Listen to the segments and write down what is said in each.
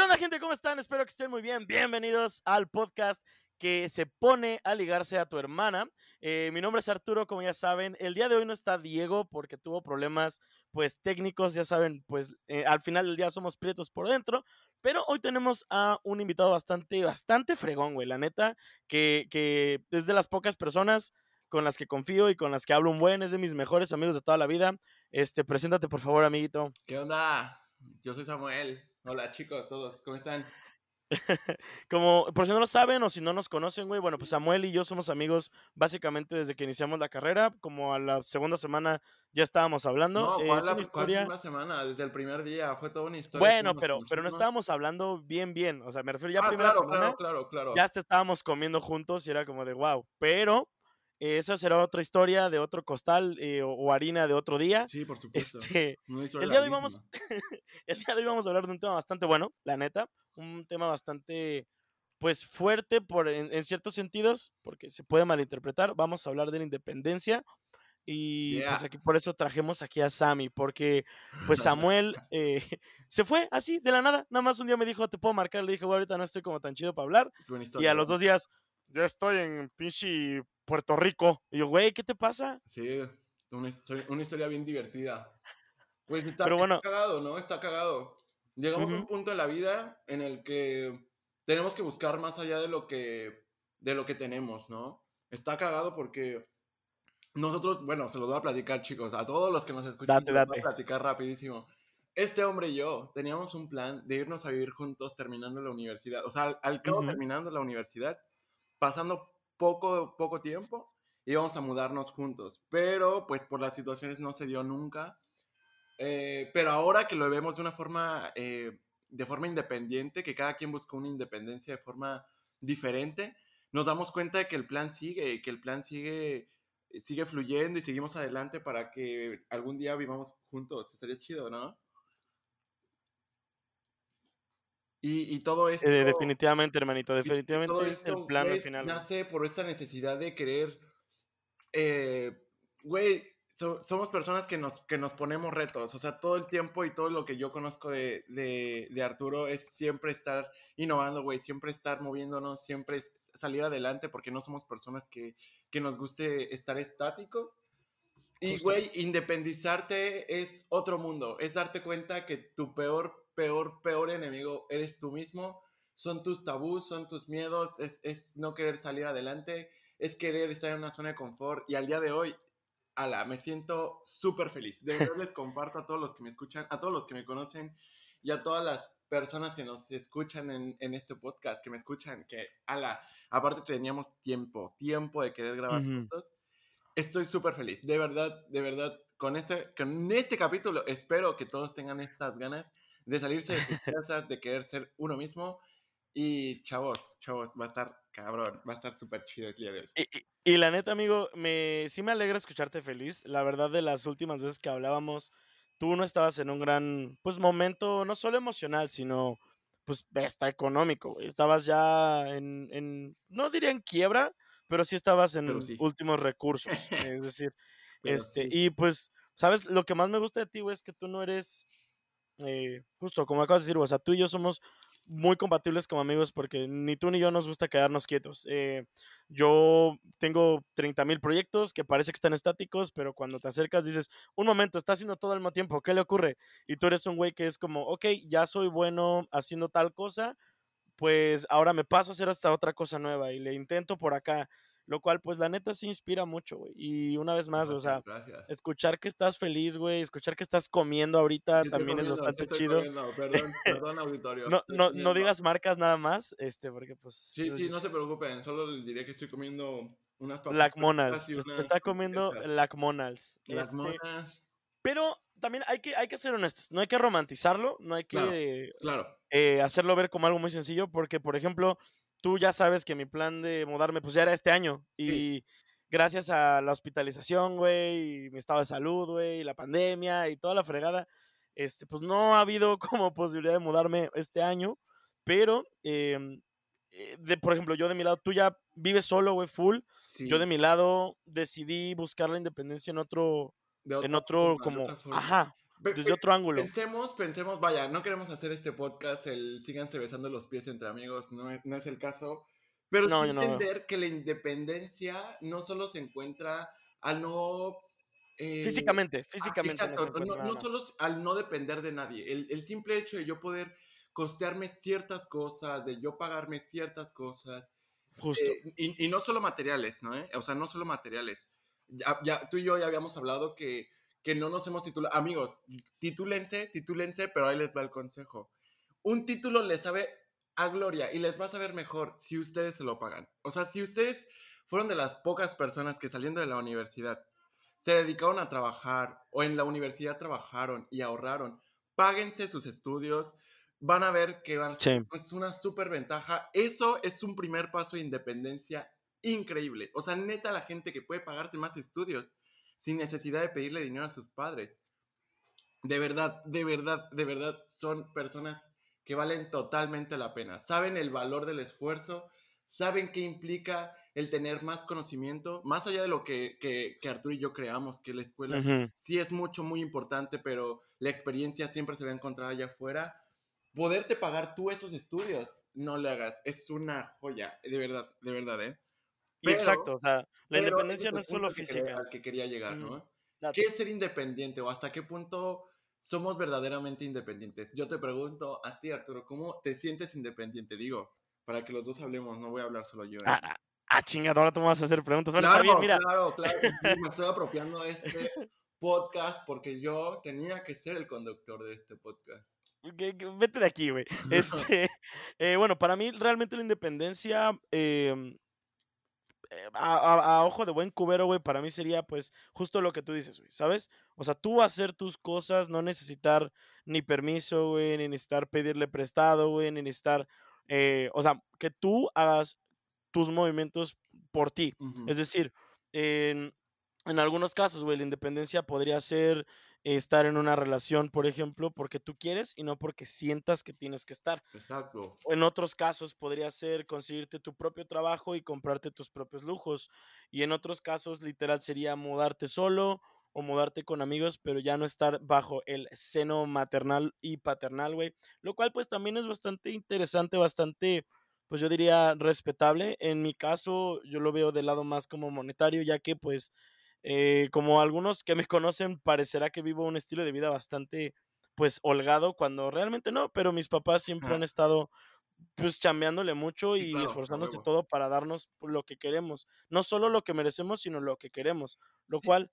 ¿Qué onda, gente? ¿Cómo están? Espero que estén muy bien. Bienvenidos al podcast que se pone a ligarse a tu hermana. Eh, mi nombre es Arturo, como ya saben. El día de hoy no está Diego porque tuvo problemas, pues, técnicos. Ya saben, pues, eh, al final del día somos prietos por dentro. Pero hoy tenemos a un invitado bastante, bastante fregón, güey. La neta, que, que es de las pocas personas con las que confío y con las que hablo un buen. Es de mis mejores amigos de toda la vida. Este, preséntate, por favor, amiguito. ¿Qué onda? Yo soy Samuel. Hola chicos, todos, ¿cómo están? Como, por si no lo saben o si no nos conocen, güey, bueno, pues Samuel y yo somos amigos básicamente desde que iniciamos la carrera, como a la segunda semana ya estábamos hablando. No, ¿cuál es la historia... primera semana? Desde el primer día, fue toda una historia. Bueno, pero, pero no estábamos hablando bien, bien, o sea, me refiero ya Ah, primera claro, semana, claro, claro, claro. ya hasta estábamos comiendo juntos y era como de wow, pero eh, esa será otra historia de otro costal eh, o, o harina de otro día. Sí, por supuesto. Este, historia el día de hoy vamos, el día de hoy vamos a hablar de un tema bastante bueno, la neta, un tema bastante, pues fuerte por, en, en ciertos sentidos, porque se puede malinterpretar. Vamos a hablar de la independencia y pues Yeah. aquí por eso trajimos aquí a Sammy, porque pues Samuel eh, se fue así de la nada, nada más un día me dijo, te puedo marcar, le dije, "Güey, ahorita no estoy como tan chido para hablar, buena y historia, a los ¿no? dos días, ya estoy en pinche Puerto Rico. Y yo, güey, ¿qué te pasa? Sí, una historia, una historia bien divertida. Pues está, Pero bueno. está cagado, ¿no? Está cagado. Llegamos a un punto en la vida en el que tenemos que buscar más allá de lo que, de lo que tenemos, ¿no? Está cagado porque nosotros, bueno, se los voy a platicar, chicos, a todos los que nos escuchan, Date, los voy date. a platicar rapidísimo. Este hombre y yo teníamos un plan de irnos a vivir juntos terminando la universidad. O sea, al, al cabo Ujú. terminando la universidad, pasando poco, poco tiempo, íbamos a mudarnos juntos. Pero, pues, por las situaciones no se dio nunca. Eh, pero ahora que lo vemos de una forma, eh, de forma independiente, que cada quien buscó una independencia de forma diferente, nos damos cuenta de que el plan sigue, que el plan sigue, sigue fluyendo y seguimos adelante para que algún día vivamos juntos. Sería chido, ¿no? Y, y todo esto... eh, definitivamente, hermanito, definitivamente todo es el esto, plan al final. Nace por esta necesidad de querer. eh, Güey, so- somos personas que nos, que nos ponemos retos. O sea, todo el tiempo y todo lo que yo conozco de, de, de Arturo es siempre estar innovando, güey. Siempre estar moviéndonos, siempre salir adelante porque no somos personas que, que nos guste estar estáticos. Y, güey, independizarte es otro mundo. Es darte cuenta que tu peor, peor, peor enemigo eres tú mismo. Son tus tabús, son tus miedos, es, es no querer salir adelante, es querer estar en una zona de confort. Y al día de hoy, ala, me siento súper feliz. De verdad les comparto a todos los que me escuchan, a todos los que me conocen y a todas las personas que nos escuchan en, en este podcast, que me escuchan, que, ala, aparte teníamos tiempo, tiempo de querer grabar Ujú. juntos. Estoy súper feliz, de verdad, de verdad, con este, con este capítulo espero que todos tengan estas ganas de salirse de sus casas, de querer ser uno mismo. Y chavos, chavos, va a estar cabrón, va a estar súper chido el día de hoy. Y, y- y la neta, amigo, me, sí me alegra escucharte feliz. La verdad, de las últimas veces que hablábamos, tú no estabas en un gran, pues, momento, no solo emocional, sino, pues, hasta económico, güey. Estabas ya en, en, no diría en quiebra, pero sí estabas en sí. últimos recursos. Es decir, Pero este, sí. y pues, ¿sabes? Lo que más me gusta de ti, güey, es que tú no eres, eh, justo como acabas de decir, o sea, tú y yo somos muy compatibles como amigos porque ni tú ni yo nos gusta quedarnos quietos. Eh, yo tengo 30 mil proyectos que parece que están estáticos, pero cuando te acercas dices, un momento, está haciendo todo al mismo tiempo, ¿qué le ocurre? Y tú eres un güey que es como, ok, ya soy bueno haciendo tal cosa, pues ahora me paso a hacer esta otra cosa nueva y le intento por acá, lo cual pues la neta sí inspira mucho, güey. Y una vez más, o sea, Gracias, escuchar que estás feliz, güey, escuchar que estás comiendo ahorita estoy también es comiendo, bastante chido. comiendo, Perdón, perdón, auditorio. No, no, no digas marcas nada más, este, porque pues... Sí, sí, no se preocupen, solo les diré que estoy comiendo unas papas. Lacmonals, unas está comiendo. Lacmonals. Las este, pero también hay que, hay que ser honestos, no hay que romantizarlo, no hay que Claro. Claro, eh, hacerlo ver como algo muy sencillo, porque, por ejemplo, tú ya sabes que mi plan de mudarme, pues ya era este año, y gracias a la hospitalización, güey, y mi estado de salud, güey, y la pandemia y toda la fregada, este, pues no ha habido como posibilidad de mudarme este año, pero, em, eh, de, por ejemplo, yo de mi lado, tú ya vives solo, güey, full, sí. yo de mi lado decidí buscar la independencia en otro, de en otro forma, como, ajá, desde otro ángulo. Pensemos, pensemos, vaya, no queremos hacer este podcast, el síganse besando los pies entre amigos, no es, no es el caso. Pero no, entender que la independencia no solo se encuentra al no... Eh, físicamente, físicamente. no, no, solo al no depender de nadie, el, el simple hecho de yo poder costearme ciertas cosas, de yo pagarme ciertas cosas. Justo. Eh, y, y, no solo materiales, ¿no? O sea, no solo materiales. Ya, ya, tú y yo ya habíamos hablado que que no nos hemos titulado. Amigos, titúlense, titúlense, pero ahí les va el consejo. Un título les sabe a gloria y les va a saber mejor si ustedes se lo pagan. O sea, si ustedes fueron de las pocas personas que saliendo de la universidad se dedicaron a trabajar o en la universidad trabajaron y ahorraron, páguense sus estudios, van a ver que van a ser pues, una súper ventaja. Eso es un primer paso de independencia increíble. O sea, neta, la gente que puede pagarse más estudios sin necesidad de pedirle dinero a sus padres. De verdad, de verdad, de verdad, son personas que valen totalmente la pena. Saben el valor del esfuerzo, saben qué implica el tener más conocimiento, más allá de lo que, que, Arturo y yo creamos, que la escuela sí es mucho, muy importante, pero la experiencia siempre se va a encontrar allá afuera. Poderte pagar tú esos estudios, no le hagas, es una joya, de verdad, de verdad, ¿eh? Exacto, o sea, la independencia no es solo física. al que quería llegar, ¿no? ¿Qué es ser independiente o hasta qué punto somos verdaderamente independientes? Yo te pregunto a ti, Arturo, ¿cómo te sientes independiente? Digo, para que los dos hablemos, no voy a hablar solo yo. ¿eh? Ah, ah, chingada, ahora tú me vas a hacer preguntas. claro, bien, mira. claro, claro. me estoy apropiando este podcast porque yo tenía que ser el conductor de este podcast. Vete de aquí, güey. Este, eh, bueno, para mí realmente la independencia eh, eh, a, ojo de buen cubero, güey, para mí sería pues justo lo que tú dices, güey, ¿sabes? O sea, tú hacer tus cosas, no necesitar ni permiso, güey, ni necesitar pedirle prestado, güey, ni necesitar, eh, o sea, que tú hagas tus movimientos por ti. Es decir, en, en algunos casos, güey, la independencia podría ser estar en una relación, por ejemplo, porque tú quieres y no porque sientas que tienes que estar. Exacto. En otros casos podría ser conseguirte tu propio trabajo y comprarte tus propios lujos. Y en otros casos, literal, sería mudarte solo o mudarte con amigos, pero ya no estar bajo el seno maternal y paternal, güey. Lo cual pues también es bastante interesante, bastante, pues yo diría respetable. En mi caso, yo lo veo del lado más como monetario, ya que pues eh, como algunos que me conocen, parecerá que vivo un estilo de vida bastante, pues, holgado, cuando realmente no, pero mis papás siempre han estado, pues, chambeándole mucho y esforzándose todo para darnos lo que queremos. No solo lo que merecemos, sino lo que queremos, lo cual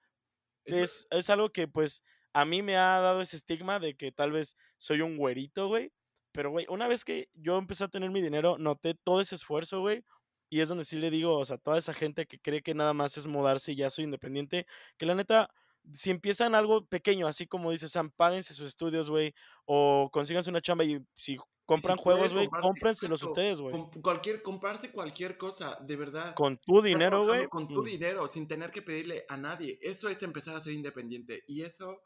es, es algo que, pues, a mí me ha dado ese estigma de que tal vez soy un güerito, güey. Pero, güey, una vez que yo empecé a tener mi dinero, noté todo ese esfuerzo, güey. Y es donde sí le digo, o sea, toda esa gente que cree que nada más es mudarse y ya soy independiente, que la neta, si empiezan algo pequeño, así como dice Sam, páguense sus estudios, güey, o consíganse una chamba y si compran juegos, güey, cómprenselos ustedes, güey. cualquier, comprarse cualquier cosa, de verdad. Con tu dinero, güey. Con tu mm. dinero, sin tener que pedirle a nadie. Eso es empezar a ser independiente. Y eso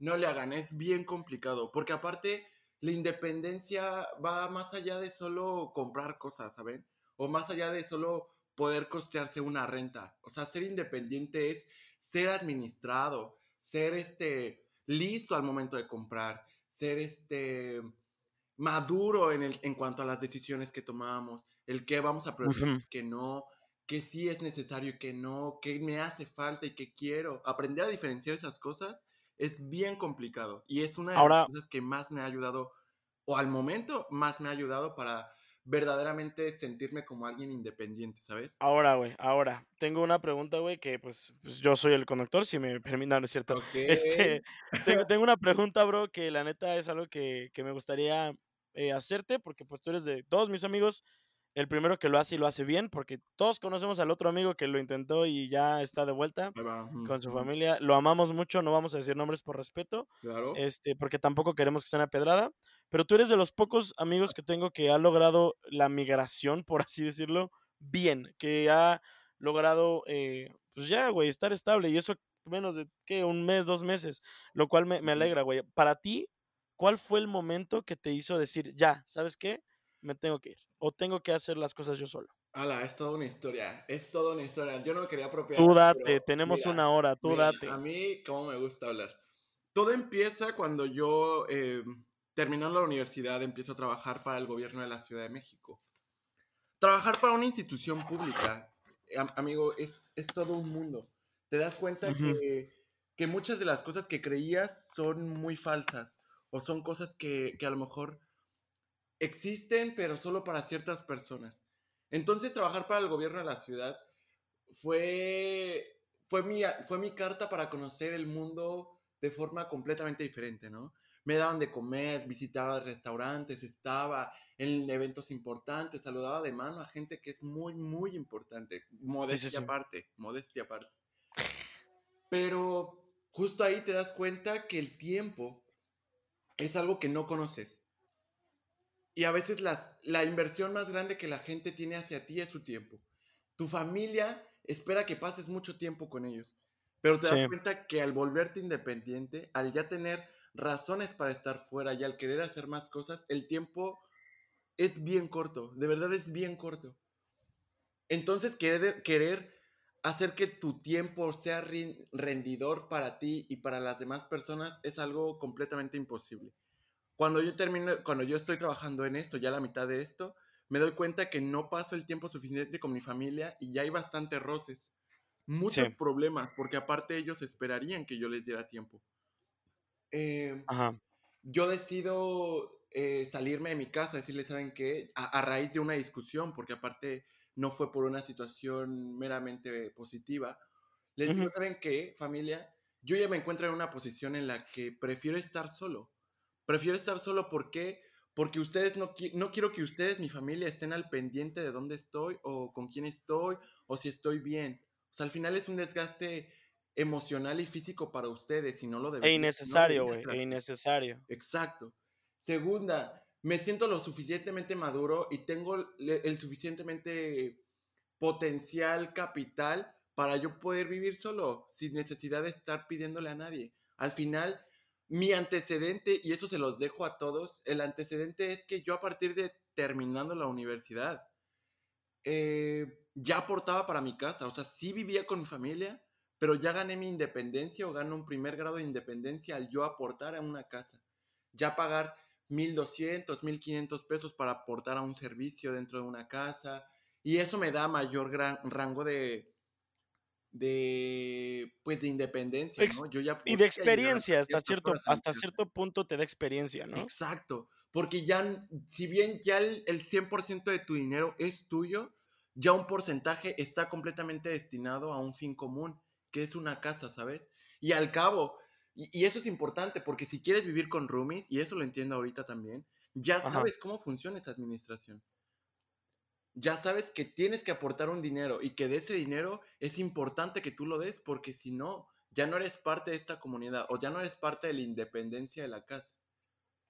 no le hagan, es bien complicado. Porque aparte, la independencia va más allá de solo comprar cosas, ¿saben? O más allá de solo poder costearse una renta. O sea, ser independiente es ser administrado, ser este listo al momento de comprar, ser este maduro en, el, en cuanto a las decisiones que tomamos, el que vamos a preguntar, que no, que sí es necesario, que no, que me hace falta y que quiero. Aprender a diferenciar esas cosas es bien complicado y es una de las cosas que más me ha ayudado, o al momento más me ha ayudado para verdaderamente sentirme como alguien independiente, ¿sabes? Ahora, güey, ahora, tengo una pregunta, güey, que pues, pues, yo soy el conductor, si me permiten, es cierto? Este, tengo, una pregunta, bro, que la neta es algo que, me gustaría eh, hacerte, porque pues tú eres de todos mis amigos, el primero que lo hace y lo hace bien, porque todos conocemos al otro amigo que lo intentó y ya está de vuelta con su familia. Lo amamos mucho, no vamos a decir nombres por respeto, claro. este, porque tampoco queremos que sea una pedrada. Pero tú eres de los pocos amigos que tengo que ha logrado la migración, por así decirlo, bien, que ha logrado, eh, pues ya, güey, estar estable y eso menos de, ¿qué? Un mes, dos meses, lo cual me, me alegra, güey. Para ti, ¿cuál fue el momento que te hizo decir, ya, ¿sabes qué? Me tengo que ir o tengo que hacer las cosas yo solo. Ala, es toda una historia, es toda una historia. Yo no me quería apropiar. Tú date, tenemos una hora, tú date. A mí, cómo me gusta hablar. todo empieza cuando yo, eh, terminando la universidad, empiezo a trabajar para el gobierno de la Ciudad de México. Trabajar para una institución pública, amigo, es, es todo un mundo. Te das cuenta que, que, muchas de las cosas que creías son muy falsas o son cosas que, que a lo mejor existen, pero solo para ciertas personas. Entonces, trabajar para el gobierno de la ciudad fue, fue, mi, fue mi carta para conocer el mundo de forma completamente diferente, ¿no? Me daban de comer, visitaba restaurantes, estaba en eventos importantes, saludaba de mano a gente que es muy, muy importante. Modestia aparte, modestia aparte. Pero justo ahí te das cuenta que el tiempo es algo que no conoces. Y a veces la inversión más grande que la gente tiene hacia ti es su tiempo. Tu familia espera que pases mucho tiempo con ellos. Pero te das cuenta que al volverte independiente, al ya tener razones para estar fuera y al querer hacer más cosas, el tiempo es bien corto, de verdad es bien corto. Entonces, querer, querer hacer que tu tiempo sea rendidor para ti y para las demás personas es algo completamente imposible. Cuando yo termino, cuando yo estoy trabajando en esto, ya la mitad de esto, me doy cuenta que no paso el tiempo suficiente con mi familia y ya hay bastantes roces, muchos problemas, porque aparte ellos esperarían que yo les diera tiempo. Em, yo decido eh, salirme de mi casa, decirles, ¿saben qué? A, raíz de una discusión, porque aparte no fue por una situación meramente positiva. Les digo, ¿saben qué, familia? Yo ya me encuentro en una posición en la que prefiero estar solo. Prefiero estar solo porque porque ustedes no, no quiero que ustedes, mi familia, estén al pendiente de dónde estoy o con quién estoy o si estoy bien. O sea, al final es un desgaste emocional y físico para ustedes y no lo. E innecesario, güey, e innecesario. Exacto. Segunda, me siento lo suficientemente maduro y tengo el suficientemente potencial capital para yo poder vivir solo, sin necesidad de estar pidiéndole a nadie. Al final, mi antecedente, y eso se los dejo a todos, el antecedente es que yo a partir de terminando la universidad, eh, ya aportaba para mi casa, o sea, sí vivía con mi familia, pero ya gané mi independencia o gano un primer grado de independencia al yo aportar a una casa. Ya pagar 1.200, 1.500 pesos para aportar a un servicio dentro de una casa. Y eso me da mayor gran rango de, de pues de independencia, ¿no? Yo ya y de experiencia, hasta cierto, hasta cierto punto te da experiencia, ¿no? Exacto, porque ya, si bien ya el, 100% de tu dinero es tuyo, ya un porcentaje está completamente destinado a un fin común, que es una casa, ¿sabes? Y al cabo, y, eso es importante, porque si quieres vivir con roomies, y eso lo entiendo ahorita también, ya sabes cómo funciona esa administración ya sabes que tienes que aportar un dinero y que de ese dinero es importante que tú lo des porque si no, ya no eres parte de esta comunidad o ya no eres parte de la independencia de la casa.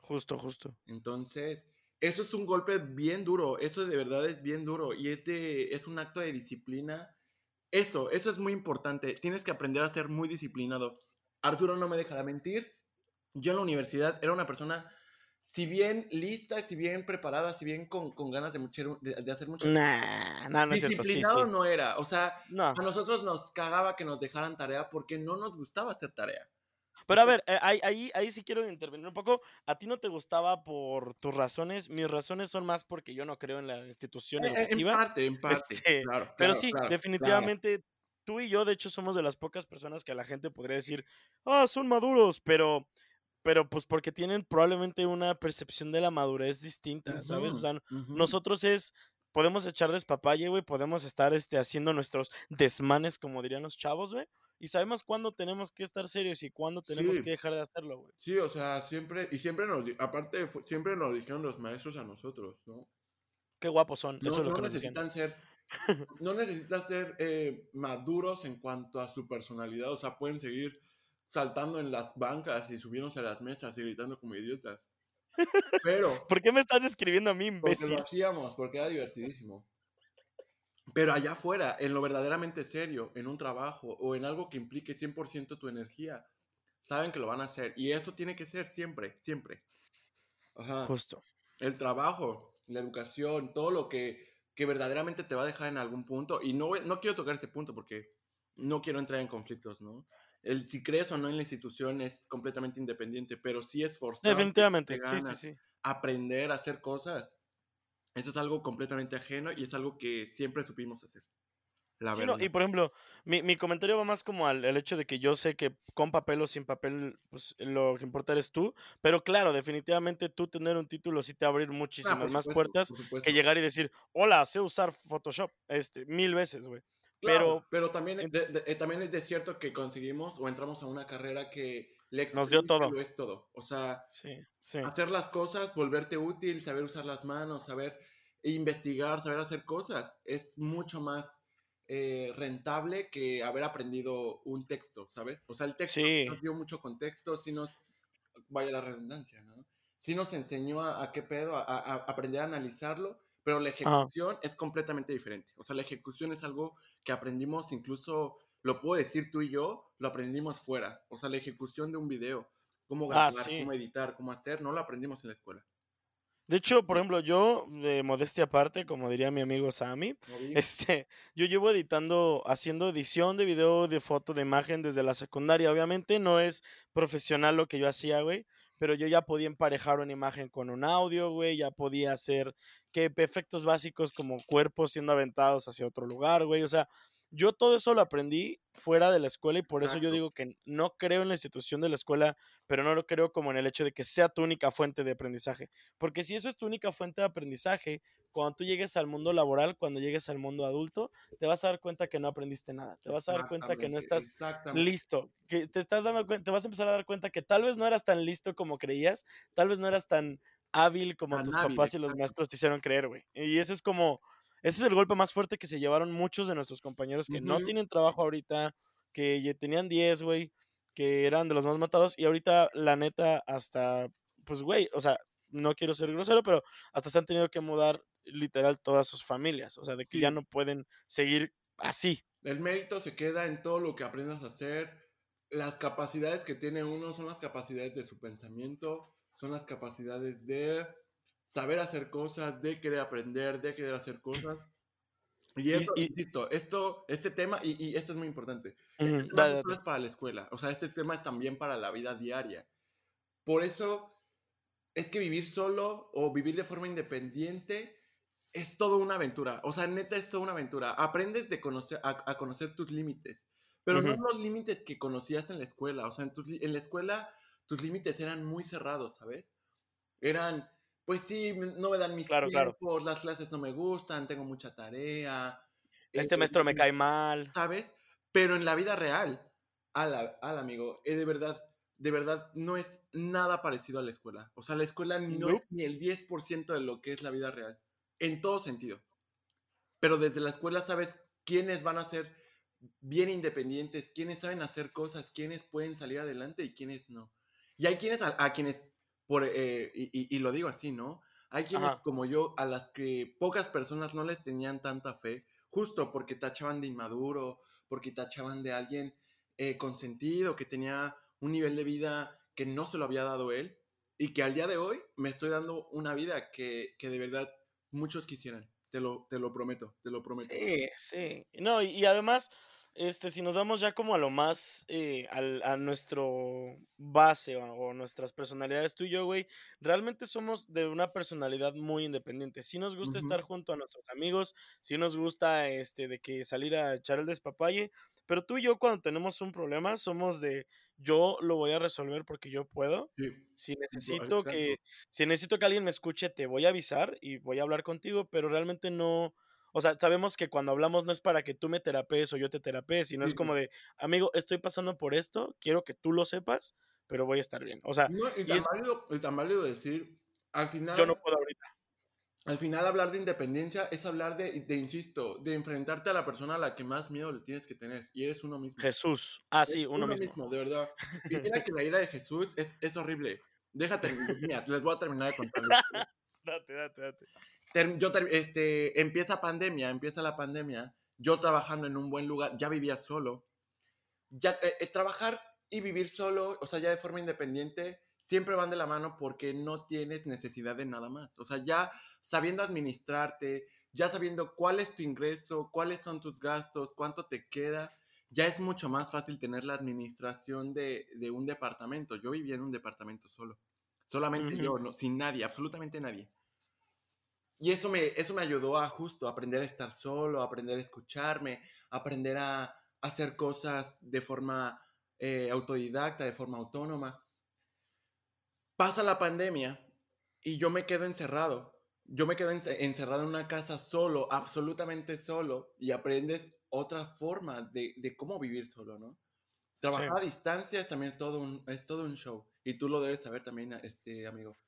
Justo, justo. Entonces, eso es un golpe bien duro, eso de verdad es bien duro y es, es un acto de disciplina. Eso, eso es muy importante, tienes que aprender a ser muy disciplinado. Arturo no me dejará mentir, yo en la universidad era una persona si bien lista, si bien preparada, si bien con, ganas de, mucho, de, hacer mucho. Nah, no, no disciplinado no era. O sea, a nosotros nos cagaba que nos dejaran tarea porque no nos gustaba hacer tarea. Pero a ver, eh, ahí, ahí, sí quiero intervenir un poco. A ti no te gustaba por tus razones. Mis razones son más porque yo no creo en la institución eh, educativa. En parte, en parte. Este, pero sí, definitivamente tú y yo, de hecho, somos de las pocas personas que a la gente podría decir, ah, son maduros, pero pero pues porque tienen probablemente una percepción de la madurez distinta, ¿sabes? O sea, nosotros es, podemos echar despapalle, güey, podemos estar este, haciendo nuestros desmanes, como dirían los chavos, güey, y sabemos cuándo tenemos que estar serios y cuándo tenemos que dejar de hacerlo, güey. Sí, o sea, siempre, y siempre nos, aparte, siempre nos dijeron los maestros a nosotros, ¿no? Qué guapos son, eso es lo que necesitan ser no necesitan ser eh, maduros en cuanto a su personalidad, o sea, pueden seguir saltando en las bancas y subiéndose a las mesas y gritando como idiotas. Pero. ¿Por qué me estás escribiendo a mí, imbécil? Porque lo hacíamos, porque era divertidísimo. Pero allá afuera, en lo verdaderamente serio, en un trabajo o en algo que implique 100% tu energía, saben que lo van a hacer. Y eso tiene que ser siempre, siempre. Ajá. Justo. El trabajo, la educación, todo lo que, que verdaderamente te va a dejar en algún punto. Y no, no quiero tocar este punto porque no quiero entrar en conflictos, ¿no? el si crees o no en la institución es completamente independiente, pero sí es forzado. Definitivamente, sí, sí, sí. Aprender a hacer cosas. Eso es algo completamente ajeno y es algo que siempre supimos hacer. La sí, y por ejemplo, mi, mi, comentario va más como al, hecho de que yo sé que con papel o sin papel, pues lo que importa eres tú, pero claro, definitivamente tú tener un título sí te va a abrir ah, muchísimas más puertas que llegar y decir, hola, sé usar Photoshop, este, mil veces, güey pero, pero también, eh, también es de cierto que conseguimos o entramos a una carrera que nos dio todo. Lo es todo. O sea, hacer las cosas, volverte útil, saber usar las manos, saber investigar, saber hacer cosas, es mucho más eh, rentable que haber aprendido un texto, ¿sabes? O sea, el texto nos dio mucho contexto, si nos, vaya la redundancia, ¿no? Sí nos enseñó a, qué pedo, a, a, aprender a analizarlo, pero la ejecución es completamente diferente. O sea, la ejecución es algo que aprendimos incluso, lo puedo decir tú y yo, lo aprendimos fuera. O sea, la ejecución de un video, cómo ah, grabar, cómo editar, cómo hacer, no lo aprendimos en la escuela. De hecho, por ejemplo, yo, de modestia aparte, como diría mi amigo Sammy, este, yo llevo editando, haciendo edición de video, de foto, de imagen desde la secundaria. Obviamente no es profesional lo que yo hacía, güey, pero yo ya podía emparejar una imagen con un audio, güey, ya podía hacer que efectos básicos como cuerpos siendo aventados hacia otro lugar, güey, o sea, yo todo eso lo aprendí fuera de la escuela y por eso yo digo que no creo en la institución de la escuela, pero no lo creo como en el hecho de que sea tu única fuente de aprendizaje. Porque si eso es tu única fuente de aprendizaje, cuando tú llegues al mundo laboral, cuando llegues al mundo adulto, te vas a dar cuenta que no aprendiste nada. Te vas a dar cuenta que no estás listo. Que te estás dando cuenta, te vas a empezar a dar cuenta que tal vez no eras tan listo como creías, tal vez no eras tan hábil como tus papás y los maestros te hicieron creer, güey. Y ese es como ese es el golpe más fuerte que se llevaron muchos de nuestros compañeros que no tienen trabajo ahorita, que tenían 10, güey, que eran de los más matados y ahorita la neta hasta, pues, güey, o sea, no quiero ser grosero, pero hasta se han tenido que mudar literal todas sus familias, o sea, de que ya no pueden seguir así. El mérito se queda en todo lo que aprendas a hacer. Las capacidades que tiene uno son las capacidades de su pensamiento, son las capacidades de saber hacer cosas, de querer aprender, de querer hacer cosas. Y eso, insisto, esto, este tema, y, esto es muy importante, no es para la escuela, o sea, este tema es también para la vida diaria. Por eso es que vivir solo o vivir de forma independiente es todo una aventura. O sea, neta es toda una aventura. Aprendes de conocer, a, conocer tus límites, pero no los límites que conocías en la escuela. O sea, en, en la escuela tus límites eran muy cerrados, ¿sabes? Eran, pues sí, no me dan mis claro, tiempos, las clases no me gustan, tengo mucha tarea. Este maestro me cae mal. ¿Sabes? Pero en la vida real, al, al amigo, eh, de verdad, de verdad, no es nada parecido a la escuela. O sea, la escuela no, es ni el 10% de lo que es la vida real. En todo sentido. Pero desde la escuela sabes quiénes van a ser bien independientes, quiénes saben hacer cosas, quiénes pueden salir adelante y quiénes no. Y hay quienes a quienes por, eh, y, lo digo así, ¿no? Hay quienes como yo a las que pocas personas no les tenían tanta fe, justo porque tachaban de inmaduro, porque tachaban de alguien eh, consentido, que tenía un nivel de vida que no se lo había dado él, y que al día de hoy me estoy dando una vida que, que de verdad muchos quisieran. Te lo, te lo prometo, te lo prometo. Sí, sí. No, y además, este, si nos vamos ya como a lo más, eh, al, a nuestro base o, nuestras personalidades, tú y yo, güey, realmente somos de una personalidad muy independiente. Si nos gusta estar junto a nuestros amigos, si nos gusta, este, de que salir a echar el despapalle, pero tú y yo cuando tenemos un problema somos de yo lo voy a resolver porque yo puedo. Si necesito que si necesito que alguien me escuche, te voy a avisar y voy a hablar contigo, pero realmente no o sea, sabemos que cuando hablamos no es para que tú me terapees o yo te terapees, sino es como de, amigo, estoy pasando por esto, quiero que tú lo sepas, pero voy a estar bien. O sea, no, y, tan, válido, decir, al final... Yo no puedo ahorita. Al final hablar de independencia es hablar de, de, insisto, de enfrentarte a la persona a la que más miedo le tienes que tener. Y eres uno mismo. Jesús. Ah, sí, uno, mismo. De verdad. Y mira que la ira de Jesús es, es horrible. Déjate, mira, les voy a terminar de contar. date, date, date yo este, empieza pandemia, empieza la pandemia, yo trabajando en un buen lugar, ya vivía solo. Ya, eh, eh, trabajar y vivir solo, o sea, ya de forma independiente, siempre van de la mano porque no tienes necesidad de nada más. O sea, ya sabiendo administrarte, ya sabiendo cuál es tu ingreso, cuáles son tus gastos, cuánto te queda, ya es mucho más fácil tener la administración de, de un departamento. Yo vivía en un departamento solo. Solamente yo, no, sin nadie, absolutamente nadie. Y eso me, eso me ayudó a justo aprender a estar solo, aprender a escucharme, aprender a hacer cosas de forma eh, autodidacta, de forma autónoma. Pasa la pandemia y yo me quedo encerrado. Yo me quedo ence- encerrado en una casa solo, absolutamente solo, y aprendes otra forma de, de cómo vivir solo, ¿no? Trabajar a distancia es también todo un, es todo un show. Y tú lo debes saber también, este amigo.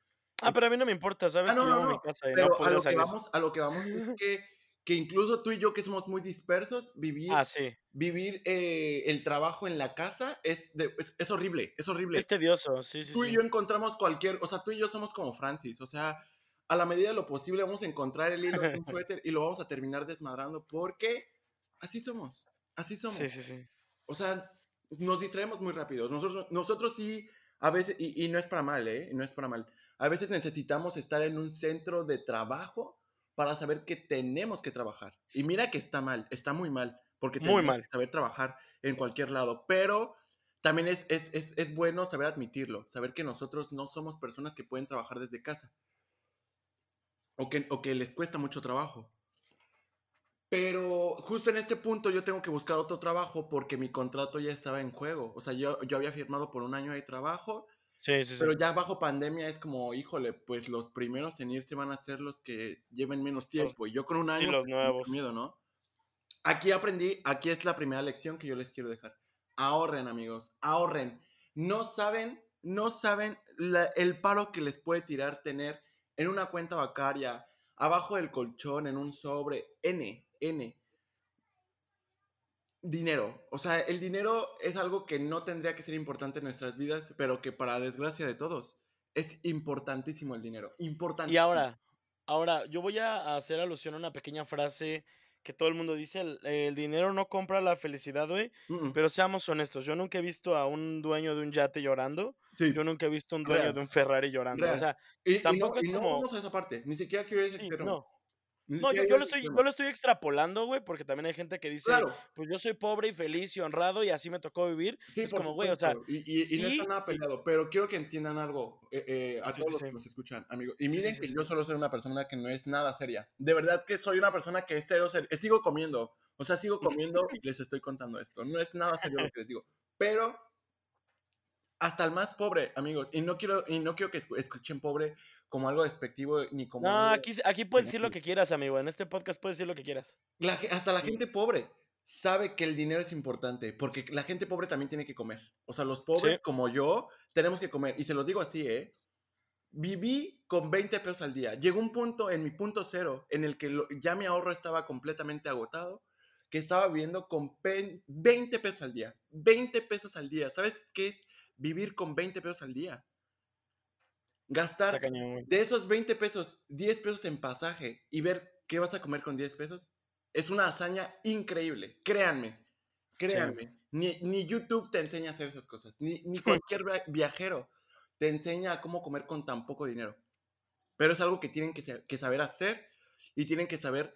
Ah, pero a mí no me importa, ¿sabes? Ah, no, que no, mi no. casa y no Pero a lo que vamos, a lo que vamos es que, que incluso tú y yo que somos muy dispersos, vivir, Ah, sí. vivir eh, el trabajo en la casa es, de- es, es horrible, es horrible. Es tedioso, sí, sí, tú y sí. yo encontramos cualquier, o sea, tú y yo somos como Francis, o sea, a la medida de lo posible vamos a encontrar el hilo de un suéter y lo vamos a terminar desmadrando porque así somos, así somos. Sí, sí, sí. O sea, nos distraemos muy rápido. Nosotros, nosotros sí, a veces, y, y no es para mal, ¿eh? No es para mal. A veces necesitamos estar en un centro de trabajo para saber que tenemos que trabajar. Y mira que está mal, está muy mal, porque Muy tenemos mal. que saber trabajar en cualquier lado. Pero también es, es, es, es bueno saber admitirlo, saber que nosotros no somos personas que pueden trabajar desde casa. O que, o que les cuesta mucho trabajo. Pero justo en este punto yo tengo que buscar otro trabajo porque mi contrato ya estaba en juego. O sea, yo, yo había firmado por un año de trabajo, Sí, sí, sí. pero ya bajo pandemia es como, híjole, pues los primeros en irse van a ser los que lleven menos tiempo. Y yo con un año, los pues, nuevos. miedo, ¿no? Aquí aprendí, aquí es la primera lección que yo les quiero dejar. Ahorren, amigos, ahorren. No saben, no saben la- el paro que les puede tirar tener en una cuenta bancaria, abajo del colchón, en un sobre, N, N. Dinero. O sea, el dinero es algo que no tendría que ser importante en nuestras vidas, pero que para desgracia de todos es importantísimo el dinero. Y Importantísimo. ahora, ahora, yo voy a hacer alusión a una pequeña frase que todo el mundo dice, el, el dinero no compra la felicidad, güey, pero seamos honestos, yo nunca he visto a un dueño de un yate llorando, Sí, yo nunca he visto a un dueño real, de un Ferrari llorando, o sea, Y, y no, tampoco es y no como, vamos a esa parte. Ni siquiera quiero ir a ese sí, extremo. no, no, yo, yo lo estoy, yo lo estoy extrapolando, güey, porque también hay gente que dice, Claro, pues yo soy pobre y feliz y honrado y así me tocó vivir, sí, es como, güey, o sea. Y, y, y no está sí, nada peleado, pero quiero que entiendan algo eh, eh, a sí, todos sí, los sí, que nos escuchan, amigos. Y sí, sí, miren sí, que sí. yo solo soy una persona que no es nada seria. De verdad que soy una persona que es cero seria. Sigo comiendo. O sea, sigo comiendo y les estoy contando esto. No es nada serio lo que les digo. Pero hasta el más pobre, amigos. Y no quiero, y no quiero que escu- escuchen pobre como algo despectivo ni como No, aquí, aquí puedes decir lo que quieras, amigo, en este podcast puedes decir lo que quieras. La hasta la gente pobre sabe que el dinero es importante, porque la gente pobre también tiene que comer. O sea, los Sí, pobres como yo tenemos que comer. Y se los digo así, ¿eh? Viví con 20 pesos al día. Llegó un punto en mi punto cero en el que lo- ya mi ahorro estaba completamente agotado, que estaba viviendo con pen- 20 pesos al día. 20 pesos al día. ¿Sabes qué es vivir con 20 pesos al día? Gastar de esos 20 pesos, 10 pesos en pasaje y ver qué vas a comer con 10 pesos, es una hazaña increíble. Créanme, Sí. créanme. Ni, ni YouTube te enseña a hacer esas cosas. Ni, ni cualquier via- viajero te enseña a cómo comer con tan poco dinero. Pero es algo que tienen que, que saber hacer y tienen que saber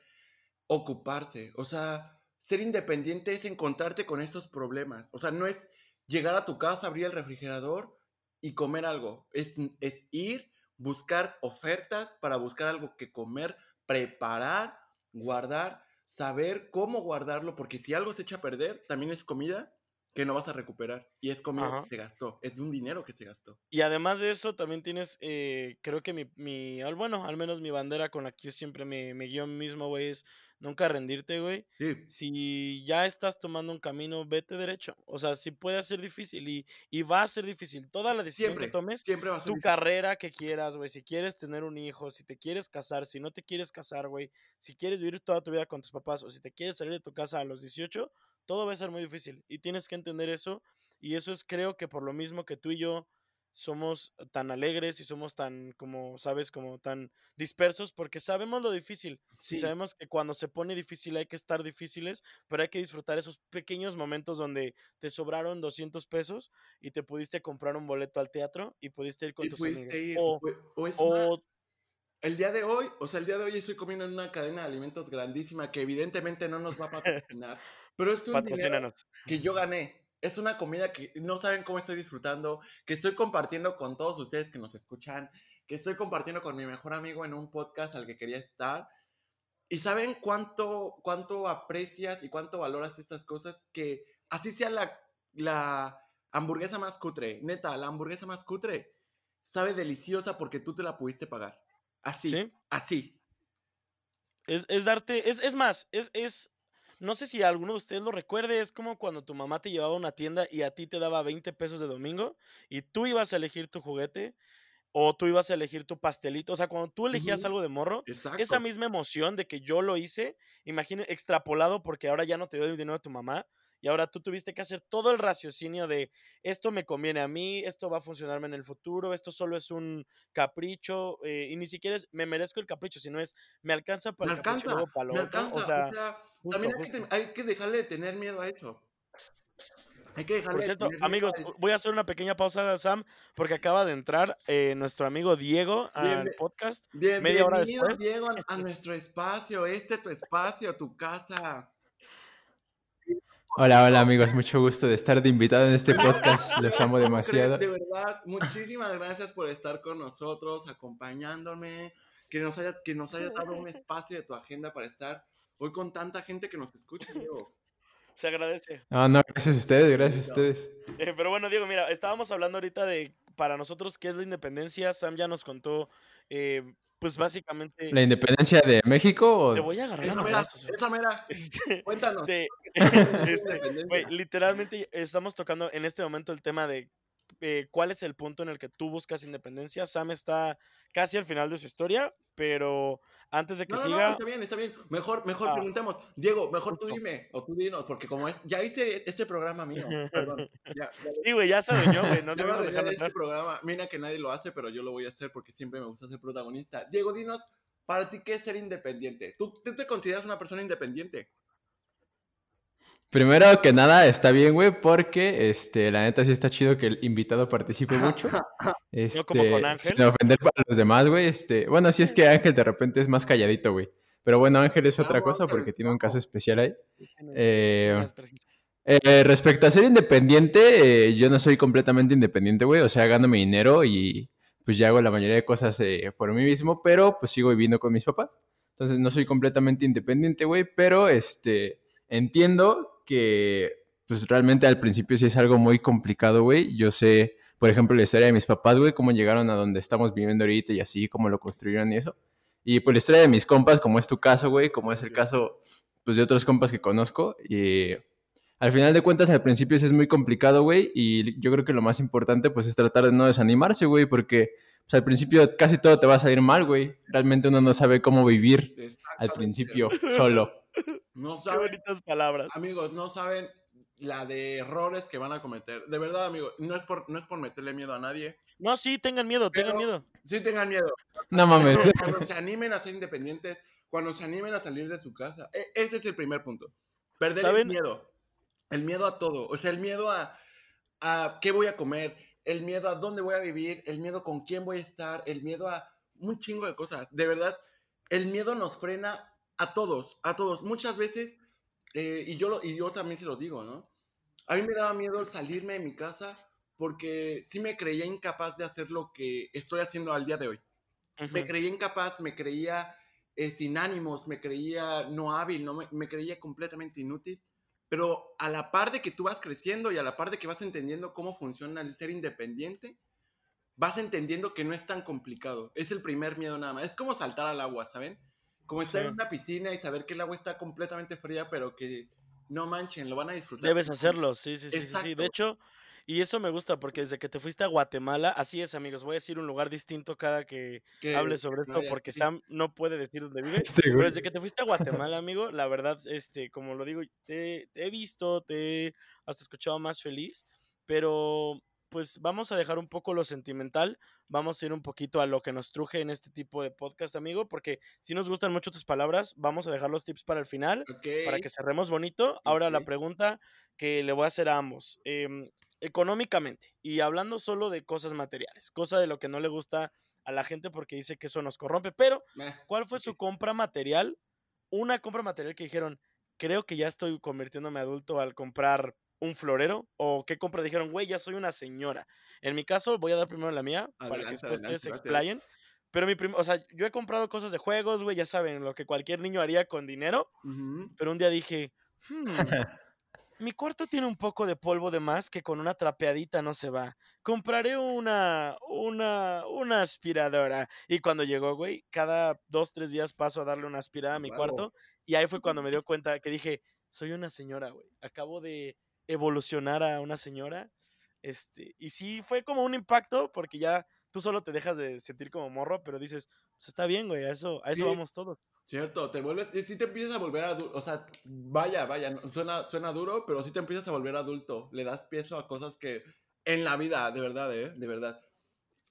ocuparse. O sea, ser independiente es encontrarte con esos problemas. O sea, no es llegar a tu casa, abrir el refrigerador y comer algo. Es, es ir, buscar ofertas para buscar algo que comer, preparar, guardar, saber cómo guardarlo, porque si algo se echa a perder, también es comida que no vas a recuperar. Y es comida Ajá. que se gastó, es un dinero que se gastó. Y además de eso, también tienes, eh, creo que mi, mi, bueno, al menos mi bandera con la que yo siempre me, me guío mismo, güey, es nunca rendirte, güey. Sí, Si ya estás tomando un camino, vete derecho. O sea, si puede ser difícil y, y va a ser difícil. Toda la decisión que siempre, tomes, siempre va a ser tu difícil. carrera que quieras, güey, si quieres tener un hijo, si te quieres casar, si no te quieres casar, güey, si quieres vivir toda tu vida con tus papás o si te quieres salir de tu casa a los 18, todo va a ser muy difícil y tienes que entender eso y eso es creo que por lo mismo que tú y yo somos tan alegres y somos tan como sabes como tan dispersos porque sabemos lo difícil y Sí, sabemos que cuando se pone difícil hay que estar difíciles pero hay que disfrutar esos pequeños momentos donde te sobraron 200 pesos y te pudiste comprar un boleto al teatro y pudiste ir con y tus amigos ir. o, es El día de hoy, o sea, el día de hoy estoy comiendo en una cadena de alimentos grandísima que evidentemente no nos va a patrocinar. Pero es un dinero que yo gané. Es una comida que no saben cómo estoy disfrutando, que estoy compartiendo con todos ustedes que nos escuchan, que estoy compartiendo con mi mejor amigo en un podcast al que quería estar. Y saben cuánto, cuánto aprecias y cuánto valoras estas cosas, que así sea la, la hamburguesa más cutre, neta, la hamburguesa más cutre, sabe deliciosa porque tú te la pudiste pagar. Así, ¿Sí? así. Es, es darte, es, es más, es, es, no sé si alguno de ustedes lo recuerde, es como cuando tu mamá te llevaba a una tienda y a ti te daba 20 pesos de domingo y tú ibas a elegir tu juguete o tú ibas a elegir tu pastelito, o sea, cuando tú elegías algo de morro, esa misma emoción de que yo lo hice, imagine extrapolado porque ahora ya no te dio el dinero de tu mamá y ahora tú tuviste que hacer todo el raciocinio de esto me conviene a mí, esto va a funcionarme en el futuro, esto solo es un capricho eh, y ni siquiera es me merezco el capricho, sino es me alcanza para Me el capricho alcanza, luego para me o alcanza. O sea, sea, justo, también hay que, hay dejarle de tener miedo a eso. Hay que Por cierto, amigos, voy a hacer una pequeña pausa, Sam, porque acaba de entrar eh, nuestro amigo Diego al podcast Bien, media hora bienvenido, después. Diego, a, a nuestro espacio. Este tu espacio, tu casa. Hola, hola amigos, mucho gusto de estar de invitado en este podcast, los amo demasiado. De verdad, muchísimas gracias por estar con nosotros, acompañándome, que nos haya, que nos hayas dado un espacio de tu agenda para estar hoy con tanta gente que nos escucha, Diego. Se agradece. No, no, gracias a ustedes, gracias a ustedes. Eh, pero bueno, Diego, mira, estábamos hablando ahorita de para nosotros qué es la independencia. Sam ya nos contó, eh, pues básicamente. ¿La independencia de México Te voy a agarrar Esa mera, esa mera. Este, Cuéntanos. de- ¿qué es la este, literalmente estamos tocando en este momento el tema de eh, cuál es el punto en el que tú buscas independencia. Sam está casi al final de su historia, pero antes de que No, no, no, siga, está bien, está bien. Mejor, mejor Ah. preguntemos. Diego, mejor tú dime, o tú dinos, porque como es, ya hice este programa mío, perdón. Ya, ya, sí, güey, ya se adueñó, güey, no me debemos adueñé dejarlo de este programa. Mira que nadie lo hace, pero yo lo voy a hacer porque siempre me gusta ser protagonista. Diego, dinos, para ti, ¿qué es ser independiente? ¿Tú, tú te consideras una persona independiente? Primero que nada, está bien, güey, porque este, la neta sí está chido que el invitado participe mucho. Este, como con Ángel. sin ofender para los demás, güey. Este, bueno, sí es que Ángel de repente es más calladito, güey. Pero bueno, Ángel es otra cosa porque tiene un caso especial ahí. Eh. Eh, respecto a ser independiente, eh, yo no soy completamente independiente, güey. O sea, gano mi dinero y pues ya hago la mayoría de cosas eh, por mí mismo, pero pues sigo viviendo con mis papás. Entonces no soy completamente independiente, güey, pero este, entiendo que pues realmente al principio sí es algo muy complicado, güey. Yo sé, por ejemplo, la historia de mis papás, güey, cómo llegaron a donde estamos viviendo ahorita y así, cómo lo construyeron y eso. Y pues la historia de mis compas, como es tu caso, güey, como es el caso pues de otros compas que conozco. Y al final de cuentas, al principio sí es muy complicado, güey, y yo creo que lo más importante, pues, es tratar de no desanimarse, güey, porque pues, al principio casi todo te va a salir mal, güey. Realmente uno no sabe cómo vivir al principio solo. No Qué saben, bonitas palabras. amigos, no saben la de errores que van a cometer. De verdad, amigos, no es por, no es por meterle miedo a nadie. No, sí, tengan miedo, tengan miedo. Sí tengan miedo. No mames. Cuando, cuando se animen a ser independientes, cuando se animen a salir de su casa, e- ese es el primer punto. Perder el ¿Saben? miedo. El miedo a todo. O sea, el miedo a, a qué voy a comer, el miedo a dónde voy a vivir, el miedo con quién voy a estar, el miedo a un chingo de cosas. De verdad, el miedo nos frena a todos, a todos. Muchas veces, eh, y, yo lo- y yo también se lo digo, ¿no? A mí me daba miedo el salirme de mi casa porque sí me creía incapaz de hacer lo que estoy haciendo al día de hoy me creía incapaz, me creía eh, sin ánimos, me creía no hábil, no me, me creía completamente inútil. Pero a la par de que tú vas creciendo y a la par de que vas entendiendo cómo funciona el ser independiente, vas entendiendo que no es tan complicado. Es el primer miedo nada más. Es como saltar al agua, ¿saben? Como estar Sí. en una piscina y saber que el agua está completamente fría, pero que no manchen, lo van a disfrutar. Debes hacerlo, sí, sí, sí, sí, sí. De hecho, y eso me gusta porque desde que te fuiste a Guatemala, así es, amigos, voy a decir un lugar distinto cada que Que- hable sobre esto vaya, porque sí. Sam no puede decir dónde vive. Este, Pero desde que te fuiste a Guatemala, amigo, la verdad, este, como lo digo, te, te he visto, te he hasta escuchado más feliz, pero pues vamos a dejar un poco lo sentimental, vamos a ir un poquito a lo que nos truje en este tipo de podcast, amigo, porque si nos gustan mucho tus palabras, vamos a dejar los tips para el final, para que cerremos bonito. Ahora la pregunta que le voy a hacer a ambos, em, económicamente, y hablando solo de cosas materiales, cosa de lo que no le gusta a la gente porque dice que eso nos corrompe, pero Meh, ¿Cuál fue su compra material? Una compra material que dijeron, creo que ya estoy convirtiéndome adulto al comprar un florero o qué compra dijeron, güey, ya soy una señora. En mi caso, voy a dar primero la mía para que Adelante, después ustedes se explayen. Pero mi o sea, yo he comprado cosas de juegos, güey, ya saben, lo que cualquier niño haría con dinero, pero un día dije, "Hmm, mi cuarto tiene un poco de polvo de más que con una trapeadita no se va. Compraré una, una, una aspiradora. Y cuando llegó, güey, cada dos, tres días paso a darle una aspirada a mi cuarto. Y ahí fue cuando me dio cuenta que dije, soy una señora, güey. Acabo de evolucionar a una señora. Este, y sí, fue como un impacto porque ya tú solo te dejas de sentir como morro, pero dices, pues está bien, güey, a eso, a eso Sí. vamos todos. Cierto, te vuelves, sí te empiezas a volver adulto, o sea, vaya, vaya, suena, suena duro, pero sí te empiezas a volver adulto, le das peso a cosas que en la vida, de verdad, eh, de verdad.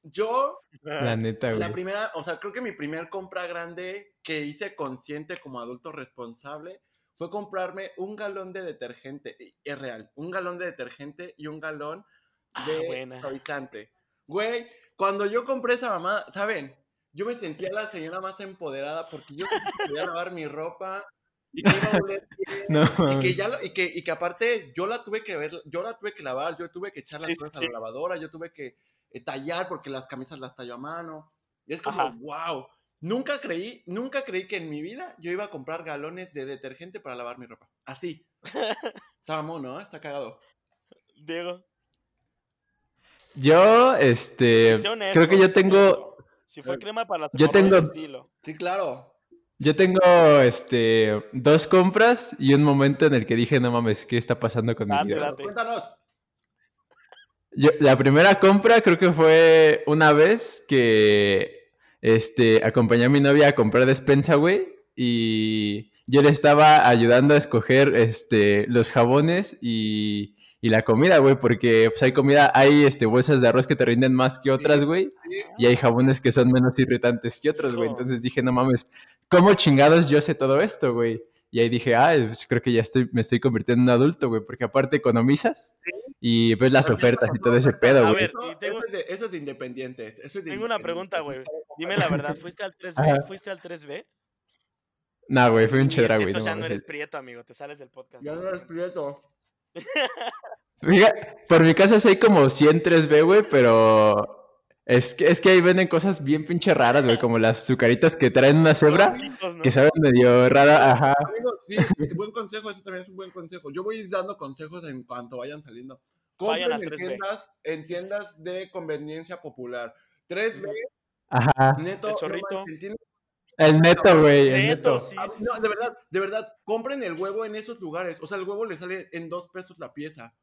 Yo, La neta, la güey. primera, o sea, creo que mi primer compra grande que hice consciente como adulto responsable fue comprarme un galón de detergente, es real, un galón de detergente y un galón Ah, de buena. suavizante. Güey, cuando yo compré esa mamá, ¿saben? Yo me sentía la señora más empoderada porque yo podía lavar mi ropa y que iba a oler bien, No, y que ya lo- y que, y que aparte yo la tuve que ver, yo la tuve que lavar, yo tuve que echar las Sí, sí, cosas a sí. la lavadora, yo tuve que eh, tallar porque las camisas las tallo a mano. Y es como, Ajá. wow. Nunca creí, nunca creí que en mi vida yo iba a comprar galones de detergente para lavar mi ropa. Así. Está mamón, ¿no? Está cagado. Diego. Yo, este, honesto, creo que yo tengo. Si fue crema para las Yo tengo- dilo. Sí, claro. yo tengo, este, dos compras y un momento en el que dije, no mames, ¿qué está pasando con mi Date, vida? date. Cuéntanos. Yo- la primera compra creo que fue una vez que este, acompañé a mi novia a comprar despensa, güey, y yo le estaba ayudando a escoger este, los jabones y, y la comida, güey, porque pues, hay comida, hay este, bolsas de arroz que te rinden más que otras, güey, y hay jabones que son menos irritantes que otros, güey. Entonces dije, no mames, ¿cómo chingados yo sé todo esto, güey? Y ahí dije, ah, pues creo que ya estoy, me estoy convirtiendo en un adulto, güey, porque aparte economizas y ves las Pero ya ofertas y todo ese pedo, A güey. ver, Eso, y tengo- eso es de, eso es de independientes. Eso es de Tengo una pregunta, güey. Dime la verdad, ¿fuiste al 3B? Ajá. ¿Fuiste al 3B? No, güey, fue un chedra, güey. Entonces no ya no eres prieto, amigo. Te sales del podcast. Ya no eres prieto. Fíjate, por mi casa sí hay como 100 3B, güey, pero es que, es que ahí venden cosas bien pinche raras, güey, como las azucaritas que traen una cebra, que saben medio rara, ajá. Sí, buen consejo, eso también es un buen consejo. Yo voy a ir dando consejos en cuanto vayan saliendo. Vayan Compren en 3B. tiendas, en tiendas de conveniencia popular. 3B, Ajá. neto. El chorrito. El neto, güey, el Neto, neto. sí, Ah, sí, no, sí, de verdad, de verdad, compren el huevo en esos lugares. O sea, el huevo le sale en dos pesos la pieza.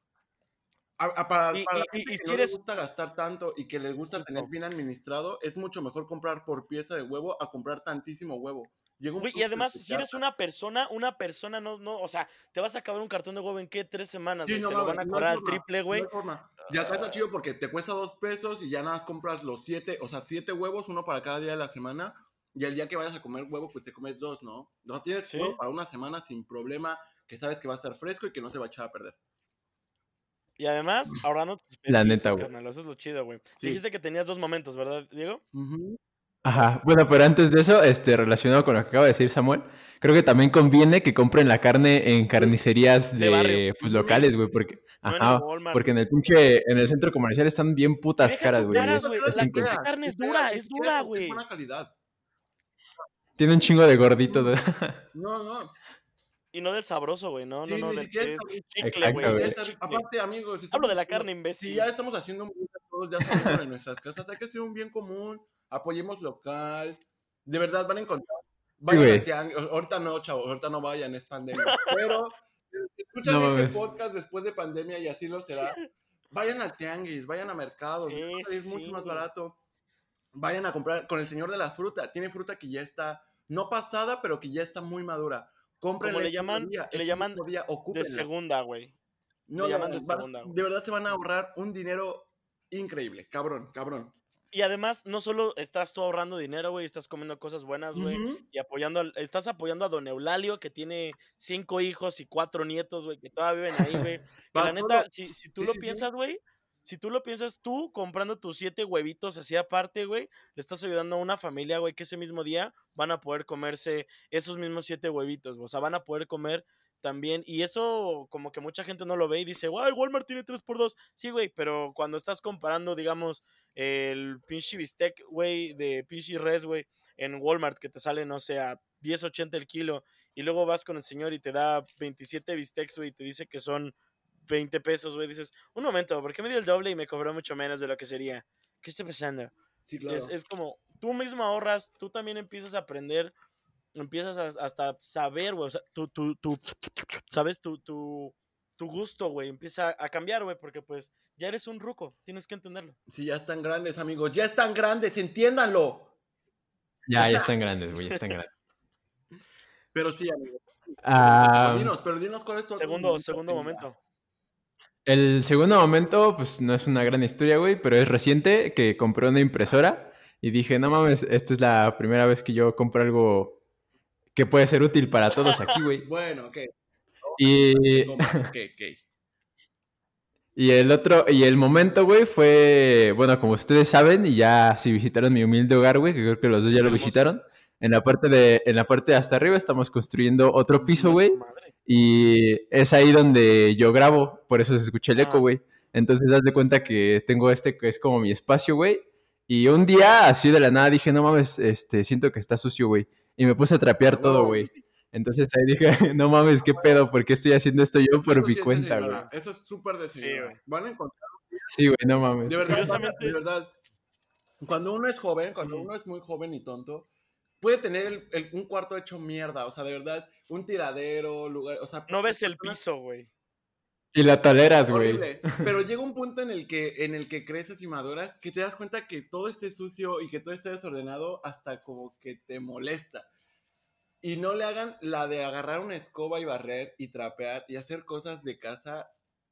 A- a- para, Y- para la y- y- gente y que si no eres- le gusta gastar tanto y que le gusta tener bien administrado, es mucho mejor comprar por pieza de huevo a comprar tantísimo huevo. Güey, y además, si eres una persona, una persona no, no, o sea, te vas a acabar un cartón de huevo en qué, tres semanas, Sí, no te lo van a cobrar al triple, güey. hay forma. Y acá está chido porque te cuesta dos pesos y ya nada más compras los siete, o sea, siete huevos, uno para cada día de la semana. Y el día que vayas a comer huevo, pues te comes dos, ¿no? No tienes Sí. huevo para una semana sin problema, que sabes que va a estar fresco y que no se va a echar a perder. Y además, ahorrando tus La neta, güey. carnal, Eso es lo chido, güey. Sí. Dijiste que tenías dos momentos, ¿verdad, Diego? Ajá. Bueno, pero antes de eso, este, relacionado con lo que acaba de decir Samuel, creo que también conviene que compren la carne en carnicerías De pues, locales, güey, porque, No en ajá, porque en el pinche, en el centro comercial están bien putas caras, güey. caras, es- güey, es la carne es dura, es dura, es güey. buena calidad. Tiene un chingo de gordito. de- No, no. Y no del sabroso, güey, no, no, Sí, no, ni del que es chicle, güey. es. Aparte, amigos, Hablo de la carne, imbécil. Si ya estamos haciendo a todos, ya estamos en nuestras casas, hay que hacer un bien común, apoyemos local. De verdad van a encontrar. Vayan al tianguis. Ahorita no, chavos, ahorita no vayan, es pandemia. Pero escuchan No este podcast después de pandemia y así lo será. Vayan al tianguis, vayan a mercados, Sí, a sí, mucho sí. más barato. Vayan a comprar con el señor de la fruta. Tiene fruta que ya está, no pasada, pero que ya está muy madura. Compren le llaman- le llaman De segunda, güey. no, Le de llaman segunda, de verdad se van a ahorrar un dinero increíble. Cabrón, cabrón. Y además, no solo estás tú ahorrando dinero, güey, estás comiendo cosas buenas, güey. Y apoyando, al- estás apoyando a don Eulalio, que tiene cinco hijos y cuatro nietos, güey, que todavía viven ahí, güey. La neta, si, si tú sí, lo sí. piensas, güey, si tú lo piensas tú comprando tus siete huevitos así aparte, güey, le estás ayudando a una familia, güey, que ese mismo día van a poder comerse esos mismos siete huevitos, o sea, van a poder comer también. Y eso como que mucha gente no lo ve y dice, guay, Walmart tiene 3x2. Sí, güey, pero cuando estás comparando, digamos, el pinche bistec, güey, de pinche res, güey, en Walmart que te sale, no sé, a 10.80 el kilo, y luego vas con el señor y te da 27 bistecs, güey, y te dice que son 20 pesos, güey, dices, un momento, ¿por qué me dio el doble y me cobró mucho menos de lo que sería? ¿Qué está pasando? Sí, claro. Es, es como, tú mismo ahorras, tú también empiezas a aprender, empiezas a- hasta saber, güey, o sea, tu, tu, tu, sabes, tu, tu, tu gusto, güey, empieza a cambiar, güey, porque pues ya eres un ruco, tienes que entenderlo. Sí, ya están grandes, amigos. Ya están grandes, entiéndanlo. Ya, ya están grandes, güey, ya están grandes. Pero sí, amigos. Ah, Pero dinos, pero dinos cuál es tu otro Segundo, momento, segundo momento. El segundo momento, pues no es una gran historia, güey, pero es reciente que compré una impresora y dije, no mames, esta es la primera vez que yo compro algo que puede ser útil para todos aquí, güey. Bueno, ok. Y, ¿Cómo? Ok, ok. y el otro, y el momento, güey, fue, bueno, como ustedes saben, y ya si visitaron mi humilde hogar, güey, que creo que los dos ya lo hermoso. visitaron, en la parte de, en la parte de hasta arriba estamos construyendo otro piso, güey, Madre. Y es ahí donde yo grabo, por eso se escucha el eco, Ah. güey. Entonces, haz de cuenta que tengo este que es como mi espacio, güey. Y un día, así de la nada, dije, no mames, este, siento que está sucio, güey. Y me puse a trapear todo, güey. Entonces ahí dije, no mames, qué pedo, ¿por qué estoy haciendo esto yo por Eso mi sí cuenta, güey? Eso es súper de Sí. Van a encontrar. Sí, güey, no mames. De verdad, de verdad. Cuando uno es joven, cuando uno es muy joven y tonto, puede tener el- el- un cuarto hecho mierda. O sea, de verdad, un tiradero, lugar. O sea, No ves el piso, güey. Y la toleras, güey. Horrible. Pero llega un punto en el que en el que creces y maduras que te das cuenta que todo esté sucio y que todo esté desordenado hasta como que te molesta. Y no le hagan la de agarrar una escoba y barrer y trapear y hacer cosas de casa.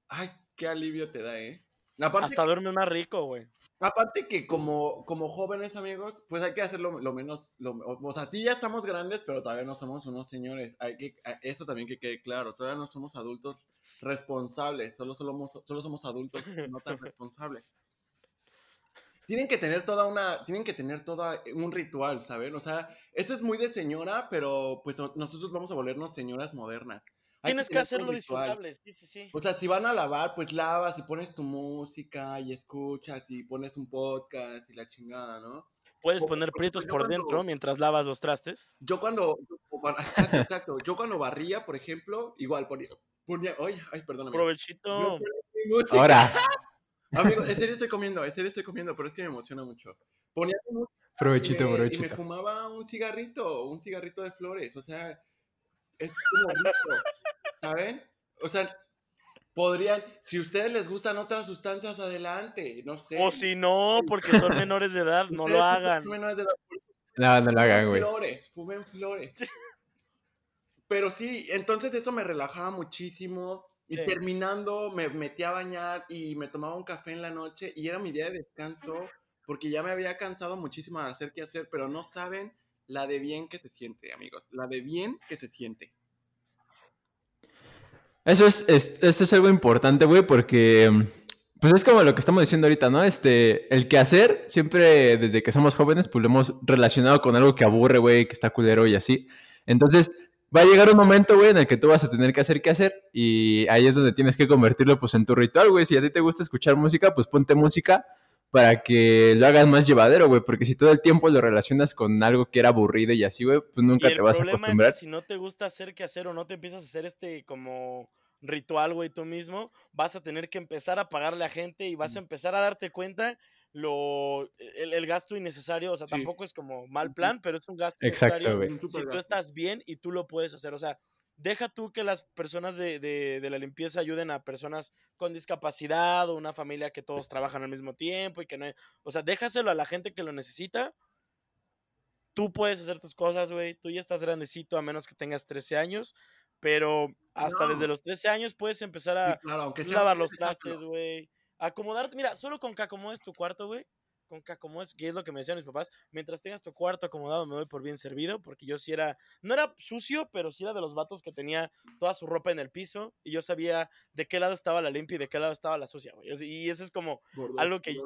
Ay, qué alivio te da, ¿eh? Aparte, Hasta duermes más rico, güey. aparte que como, como jóvenes amigos, pues hay que hacerlo lo menos, lo, o sea, sí ya estamos grandes, pero todavía no somos unos señores. Hay que, eso también que quede claro, todavía no somos adultos responsables, solo somos, solo somos adultos no tan responsables. Tienen que tener toda una, tienen que tener todo un ritual, ¿saben? O sea, eso es muy de señora, pero pues nosotros vamos a volvernos señoras modernas. Hay Tienes que, hacerlo disfrutable, sí, sí, sí. O sea, si van a lavar, pues lavas y pones tu música y escuchas y pones un podcast y la chingada, ¿no? Puedes o- poner prietos por cuando- dentro mientras lavas los trastes. Yo cuando, exacto, exacto. Yo cuando barría, por ejemplo, igual ponía, ponía, ay, ay, perdóname. Provechito. Ahora, Amigo, en serio estoy comiendo, en serio estoy comiendo, pero es que me emociona mucho. Ponía provechito, me- y me provechito. fumaba un cigarrito, un cigarrito de flores, o sea, es como rico, ¿saben? O sea, podrían, si a ustedes les gustan otras sustancias, adelante, no sé. O si no, porque son menores de edad, no lo hagan. son menores de edad, por eso No, no lo hagan, fumen güey. flores, fumen flores. Pero sí, entonces eso me relajaba muchísimo. Y Sí. terminando, me metí a bañar y me tomaba un café en la noche y era mi día de descanso porque ya me había cansado muchísimo de hacer qué hacer, pero no saben la de bien que se siente, amigos. La de bien que se siente. Eso es, es- eso es algo importante, güey, porque mm, pues es como lo que estamos diciendo ahorita, ¿no? Este, el quehacer, siempre desde que somos jóvenes, pues lo hemos relacionado con algo que aburre, güey, que está culero y así. Entonces, va a llegar un momento, güey, en el que tú vas a tener que hacer qué hacer y ahí es donde tienes que convertirlo, pues, en tu ritual, güey. Si a ti te gusta escuchar música, pues ponte música para que lo hagas más llevadero, güey, porque si todo el tiempo lo relacionas con algo que era aburrido y así, güey, pues Y nunca el te vas a problema acostumbrar. es que si no te gusta hacer qué hacer o no te empiezas a hacer este como ritual, güey, tú mismo, vas a tener que empezar a pagarle a gente y vas a empezar a darte cuenta lo el, el gasto innecesario, o sea, Sí. tampoco es como mal plan, pero es un gasto Exacto, innecesario güey. Un si tú estás bien y tú lo puedes hacer, o sea, deja tú que las personas de, de- de la limpieza ayuden a personas con discapacidad o una familia que todos trabajan al mismo tiempo y que no hay, o sea, déjaselo a la gente que lo necesita. Tú puedes hacer tus cosas, güey. Tú ya estás grandecito a menos que tengas 13 años, pero hasta No. desde los 13 años puedes empezar Sí, a claro, sea lavar los trastes, güey. Acomodarte, mira, solo con que acomodes tu cuarto, güey. Con que acomodes, que es lo que me decían mis papás. Mientras tengas tu cuarto acomodado, me doy por bien servido. Porque yo sí era, no era sucio, pero sí era de los vatos que tenía toda su ropa en el piso. Y yo sabía de qué lado estaba la limpia y de qué lado estaba la sucia, güey. Y eso es como Gordo, algo que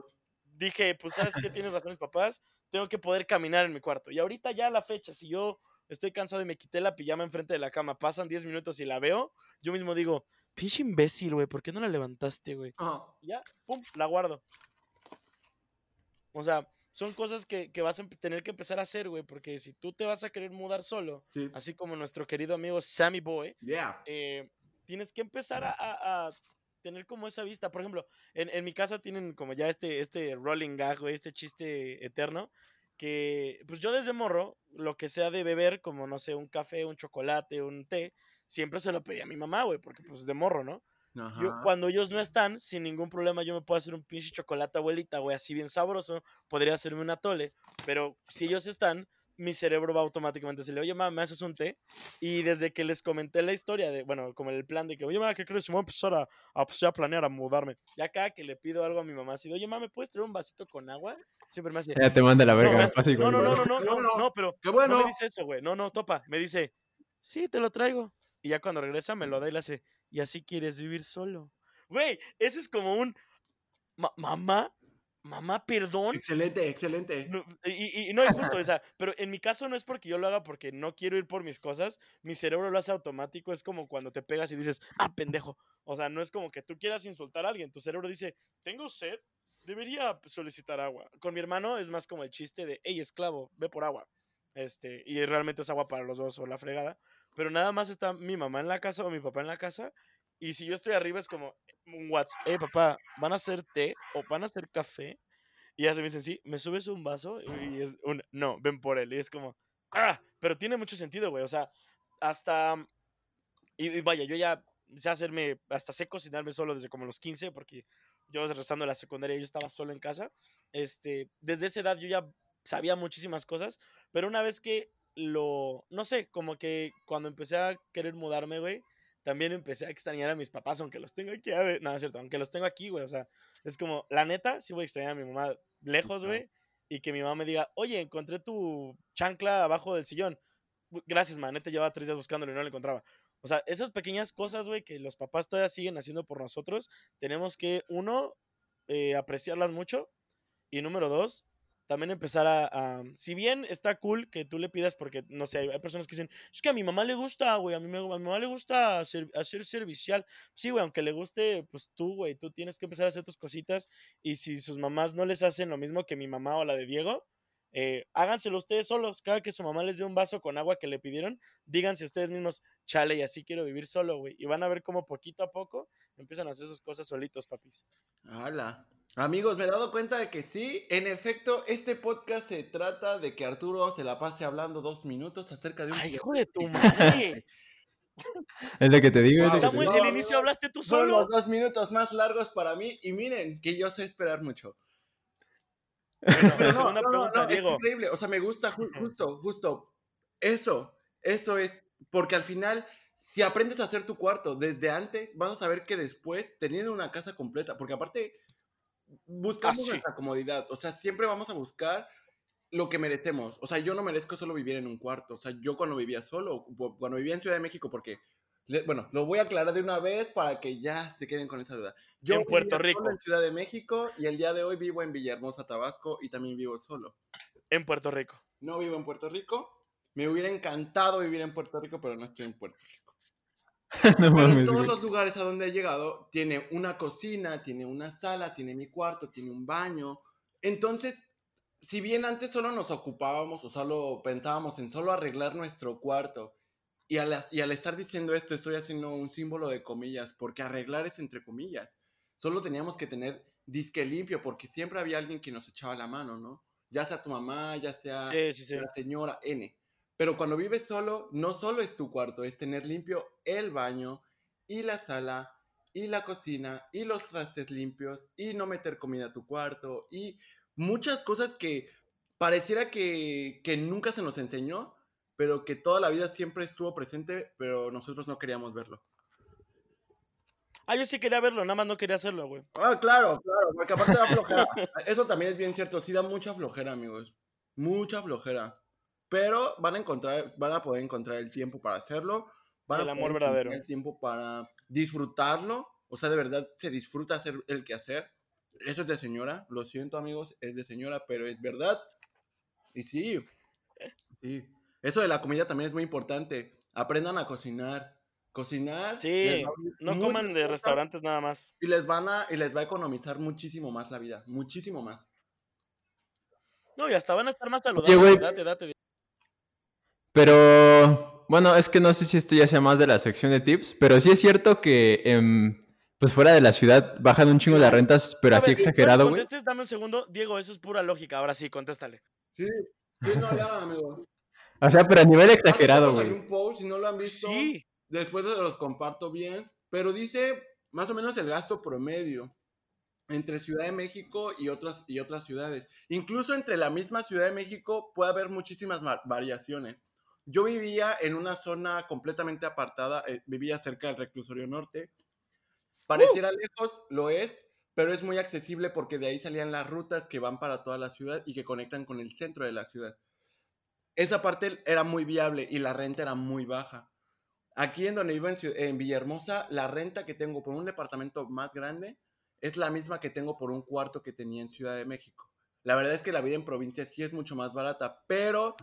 dije, pues, ¿sabes qué? Tienes razón mis papás. Tengo que poder caminar en mi cuarto. Y ahorita ya a la fecha, si yo estoy cansado y me quité la pijama enfrente de la cama, pasan 10 minutos y la veo, yo mismo digo, pinche imbécil, güey, ¿por qué no la levantaste, güey? Ya, pum, la guardo. O sea, son cosas que, que vas a tener que empezar a hacer, güey, porque si tú te vas a querer mudar solo, Sí. así como nuestro querido amigo Sammy Boy, Yeah. eh, tienes que empezar a, a- a tener como esa vista. Por ejemplo, en, en mi casa tienen como ya este, este rolling gag, güey, este chiste eterno, que pues yo desde morro, lo que sea de beber, como no sé, un café, un chocolate, un té, siempre se lo pedí a mi mamá, güey, porque pues de morro, ¿no? Yo, Ajá. cuando ellos no están, sin ningún problema, yo me puedo hacer un pinche chocolate abuelita, güey, así bien sabroso. Podría hacerme un atole, pero si ellos están, mi cerebro va automáticamente a decirle, oye, mamá, ¿me haces un té? Y desde que les comenté la historia de, bueno, como el plan de que, oye, mamá, ¿qué crees? Me voy a empezar a, a, pues, ya a planear a mudarme. Ya cada que le pido algo a mi mamá, así de, oye, mamá, ¿me puedes traer un vasito con agua? Siempre me hace, Ya te manda la no, verga, no, no, no, no, no, no, No, no, pero Qué no bueno. me dice eso, güey. No, no, topa. Me dice, sí, te lo traigo. Y ya cuando regresa me lo da y le hace, y así quieres vivir solo. Güey, ese es como un, "Ma- mamá, mamá, perdón. Excelente, excelente. No, y, y- no es justo, o sea, pero en mi caso no es porque yo lo haga porque no quiero ir por mis cosas, mi cerebro lo hace automático, es como cuando te pegas y dices, ah, pendejo. O sea, no es como que tú quieras insultar a alguien, tu cerebro dice, tengo sed, debería solicitar agua. Con mi hermano es más como el chiste de, hey, esclavo, ve por agua. Este, y realmente es agua para los dos o la fregada. Pero nada más está mi mamá en la casa o mi papá en la casa. Y si yo estoy arriba es como un WhatsApp, hey papá, ¿van a hacer té o van a hacer café? Y ya se me dicen, sí, ¿me subes un vaso? Y es un, no, ven por él. Y es como, ah, pero tiene mucho sentido, güey. O sea, hasta, y, vaya, yo ya sé hacerme, hasta sé cocinarme solo desde como los 15, porque yo regresando a la secundaria yo estaba solo en casa. Este, desde esa edad yo ya sabía muchísimas cosas, pero una vez que lo, no sé, como que cuando empecé a querer mudarme, güey, también empecé a extrañar a mis papás, aunque los tengo aquí, a ver, no, es cierto, aunque los tengo aquí, güey, o sea, es como, la neta, sí voy a extrañar a mi mamá lejos, güey, y que mi mamá me diga, oye, encontré tu chancla abajo del sillón. "Gu- Gracias, man, neta, llevaba tres días buscándolo y no la encontraba. O sea, esas pequeñas cosas, güey, que los papás todavía siguen haciendo por nosotros, tenemos que, uno, eh, apreciarlas mucho, y número dos, también empezar a, Si bien está cool que tú le pidas, porque, no sé, hay, personas que dicen, es que a mi mamá le gusta, güey, a, me- a mi mamá le gusta hacer, hacer servicial. Sí, güey, aunque le guste, pues tú, güey, tú tienes que empezar a hacer tus cositas. Y si sus mamás no les hacen lo mismo que mi mamá o la de Diego, eh, háganselo ustedes solos. Cada que su mamá les dé un vaso con agua que le pidieron, díganse ustedes mismos, chale, y así quiero vivir solo, güey. Y van a ver cómo poquito a poco empiezan a hacer sus cosas solitos, papis. Hala. Amigos, me he dado cuenta de que sí, en efecto, este podcast se trata de que Arturo se la pase hablando dos minutos acerca de un... ¡Ay, hijo de tu madre! Es lo que te digo. te Samuel, digo. el inicio hablaste tú solo. los dos minutos más largos para mí y miren que yo sé esperar mucho. Bueno, Pero no, segunda no, no, pregunta, no, es Diego. increíble. O sea, me gusta ju- justo, justo. Eso, eso es. Porque al final, si aprendes a hacer tu cuarto desde antes, vas a saber que después, teniendo una casa completa, porque aparte, buscamos nuestra comodidad. O sea, siempre vamos a buscar lo que merecemos. O sea, yo no merezco solo vivir en un cuarto. O sea, yo cuando vivía solo, cu- cuando vivía en Ciudad de México, porque. Bueno, lo voy a aclarar de una vez para que ya se queden con esa duda. Yo En Puerto vivía solo Rico. en Ciudad de México y el día de hoy vivo en Villahermosa, Tabasco y también vivo solo. En Puerto Rico. No vivo en Puerto Rico. Me hubiera encantado vivir en Puerto Rico, pero no estoy en Puerto Rico. No Pero en mames, todos güey. los lugares a donde he llegado, tiene una cocina, tiene una sala, tiene mi cuarto, tiene un baño. Entonces, si bien antes solo nos ocupábamos o solo pensábamos en solo arreglar nuestro cuarto, y al, y al estar diciendo esto estoy haciendo un símbolo de comillas, porque arreglar es entre comillas. Solo teníamos que tener disque limpio, porque siempre había alguien que nos echaba la mano, ¿no? Ya sea tu mamá, ya sea Sí, sí, sí. la señora N. Pero cuando vives solo, no solo es tu cuarto, es tener limpio el baño y la sala y la cocina y los trastes limpios y no meter comida a tu cuarto y muchas cosas que pareciera que, que nunca se nos enseñó, pero que toda la vida siempre estuvo presente, pero nosotros no queríamos verlo. Ah, yo sí quería verlo, nada más no quería hacerlo, güey. Ah, claro, claro, porque aparte da flojera. Eso también es bien cierto, sí da mucha flojera, amigos. Mucha flojera. Pero van a encontrar, van a poder encontrar el tiempo para hacerlo. Van El a amor poder verdadero. El tiempo para disfrutarlo. O sea, de verdad se disfruta hacer el quehacer. Eso es de señora. Lo siento, amigos, es de señora, pero es verdad. Y sí. Sí. Eso de la comida también es muy importante. Aprendan a cocinar. Cocinar. Sí, no coman de restaurantes nada más. Y les van a, y les va a economizar muchísimo más la vida. Muchísimo más. No, y hasta van a estar más Oye, saludables. güey, Date, date. Pero bueno, es que no sé si esto ya sea más de la sección de tips, pero sí es cierto que em, pues fuera de la ciudad bajan un chingo las rentas, pero A así ver, exagerado, güey. contestes, dame un segundo. Diego, eso es pura lógica. Ahora sí, contéstale. Sí, sí, no hagan, amigo. O sea, pero a nivel exagerado, güey. un post, si no lo han visto, Sí. después los comparto bien, pero dice más o menos el gasto promedio entre Ciudad de México y otras, y otras ciudades. Incluso entre la misma Ciudad de México puede haber muchísimas ma- variaciones. Yo vivía en una zona completamente apartada, eh, vivía cerca del reclusorio norte. Pareciera lejos, lo es, pero es muy accesible porque de ahí salían las rutas que van para toda la ciudad y que conectan con el centro de la ciudad. Esa parte era muy viable y la renta era muy baja. Aquí en donde vivo en Villahermosa, la renta que tengo por un departamento más grande es la misma que tengo por un cuarto que tenía en Ciudad de México. La verdad es que la vida en provincia sí es mucho más barata, pero,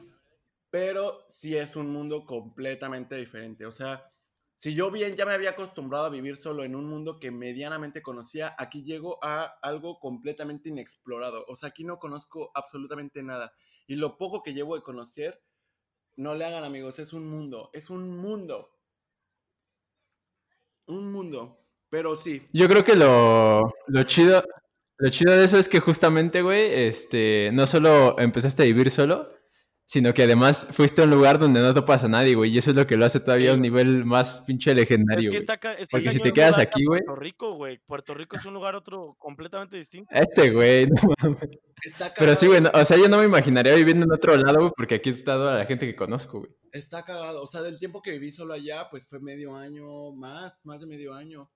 pero sí es un mundo completamente diferente. O sea, si yo bien ya me había acostumbrado a vivir solo en un mundo que medianamente conocía, aquí llego a algo completamente inexplorado. O sea, aquí no conozco absolutamente nada. Y lo poco que llevo de conocer, no le hagan amigos, es un mundo, es un mundo. Un mundo. Pero sí, Yo creo que lo, lo chido, lo chido de eso es que justamente, güey, este, no solo empezaste a vivir solo, sino que además fuiste a un lugar donde no topas a nadie, güey, y eso es lo que lo hace todavía Sí, a un nivel más pinche Es legendario, que güey. está, ca- está Porque si te quedas aquí, güey, Puerto Rico, güey. Puerto Rico es un lugar otro completamente distinto. este, güey, no mames. está Pero sí, güey, no- o sea, yo no me imaginaría viviendo en otro lado, güey, porque aquí he estado a la gente que conozco, güey. Está cagado. O sea, del tiempo que viví solo allá, pues fue medio año más, más de medio año.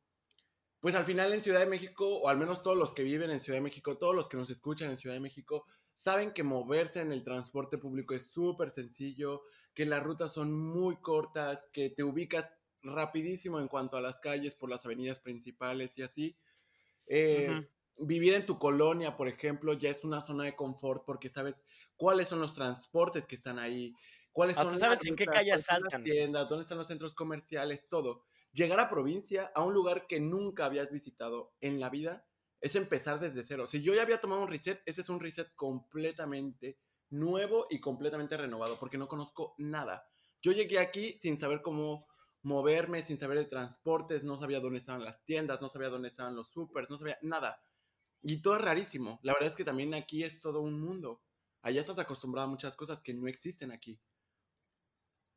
Pues al final en Ciudad de México, o al menos todos los que viven en Ciudad de México, todos los que nos escuchan en Ciudad de México, saben que moverse en el transporte público es súper sencillo, que las rutas son muy cortas, que te ubicas rapidísimo en cuanto a las calles por las avenidas principales y así. Eh. Vivir en tu colonia, por ejemplo, ya es una zona de confort porque sabes cuáles son los transportes que están ahí, cuáles Hasta son sabes las en qué rutas, calle cuáles son asaltan. las tiendas, dónde están los centros comerciales, todo. Llegar a provincia, a un lugar que nunca habías visitado en la vida, es empezar desde cero. Si yo ya había tomado un reset, ese es un reset completamente nuevo y completamente renovado, porque no conozco nada. Yo llegué aquí sin saber cómo moverme, sin saber de transportes, no sabía dónde estaban las tiendas, no sabía dónde estaban los supers, no sabía nada. Y todo es rarísimo. La verdad es que también aquí es todo un mundo. Allá estás acostumbrado a muchas cosas que no existen aquí.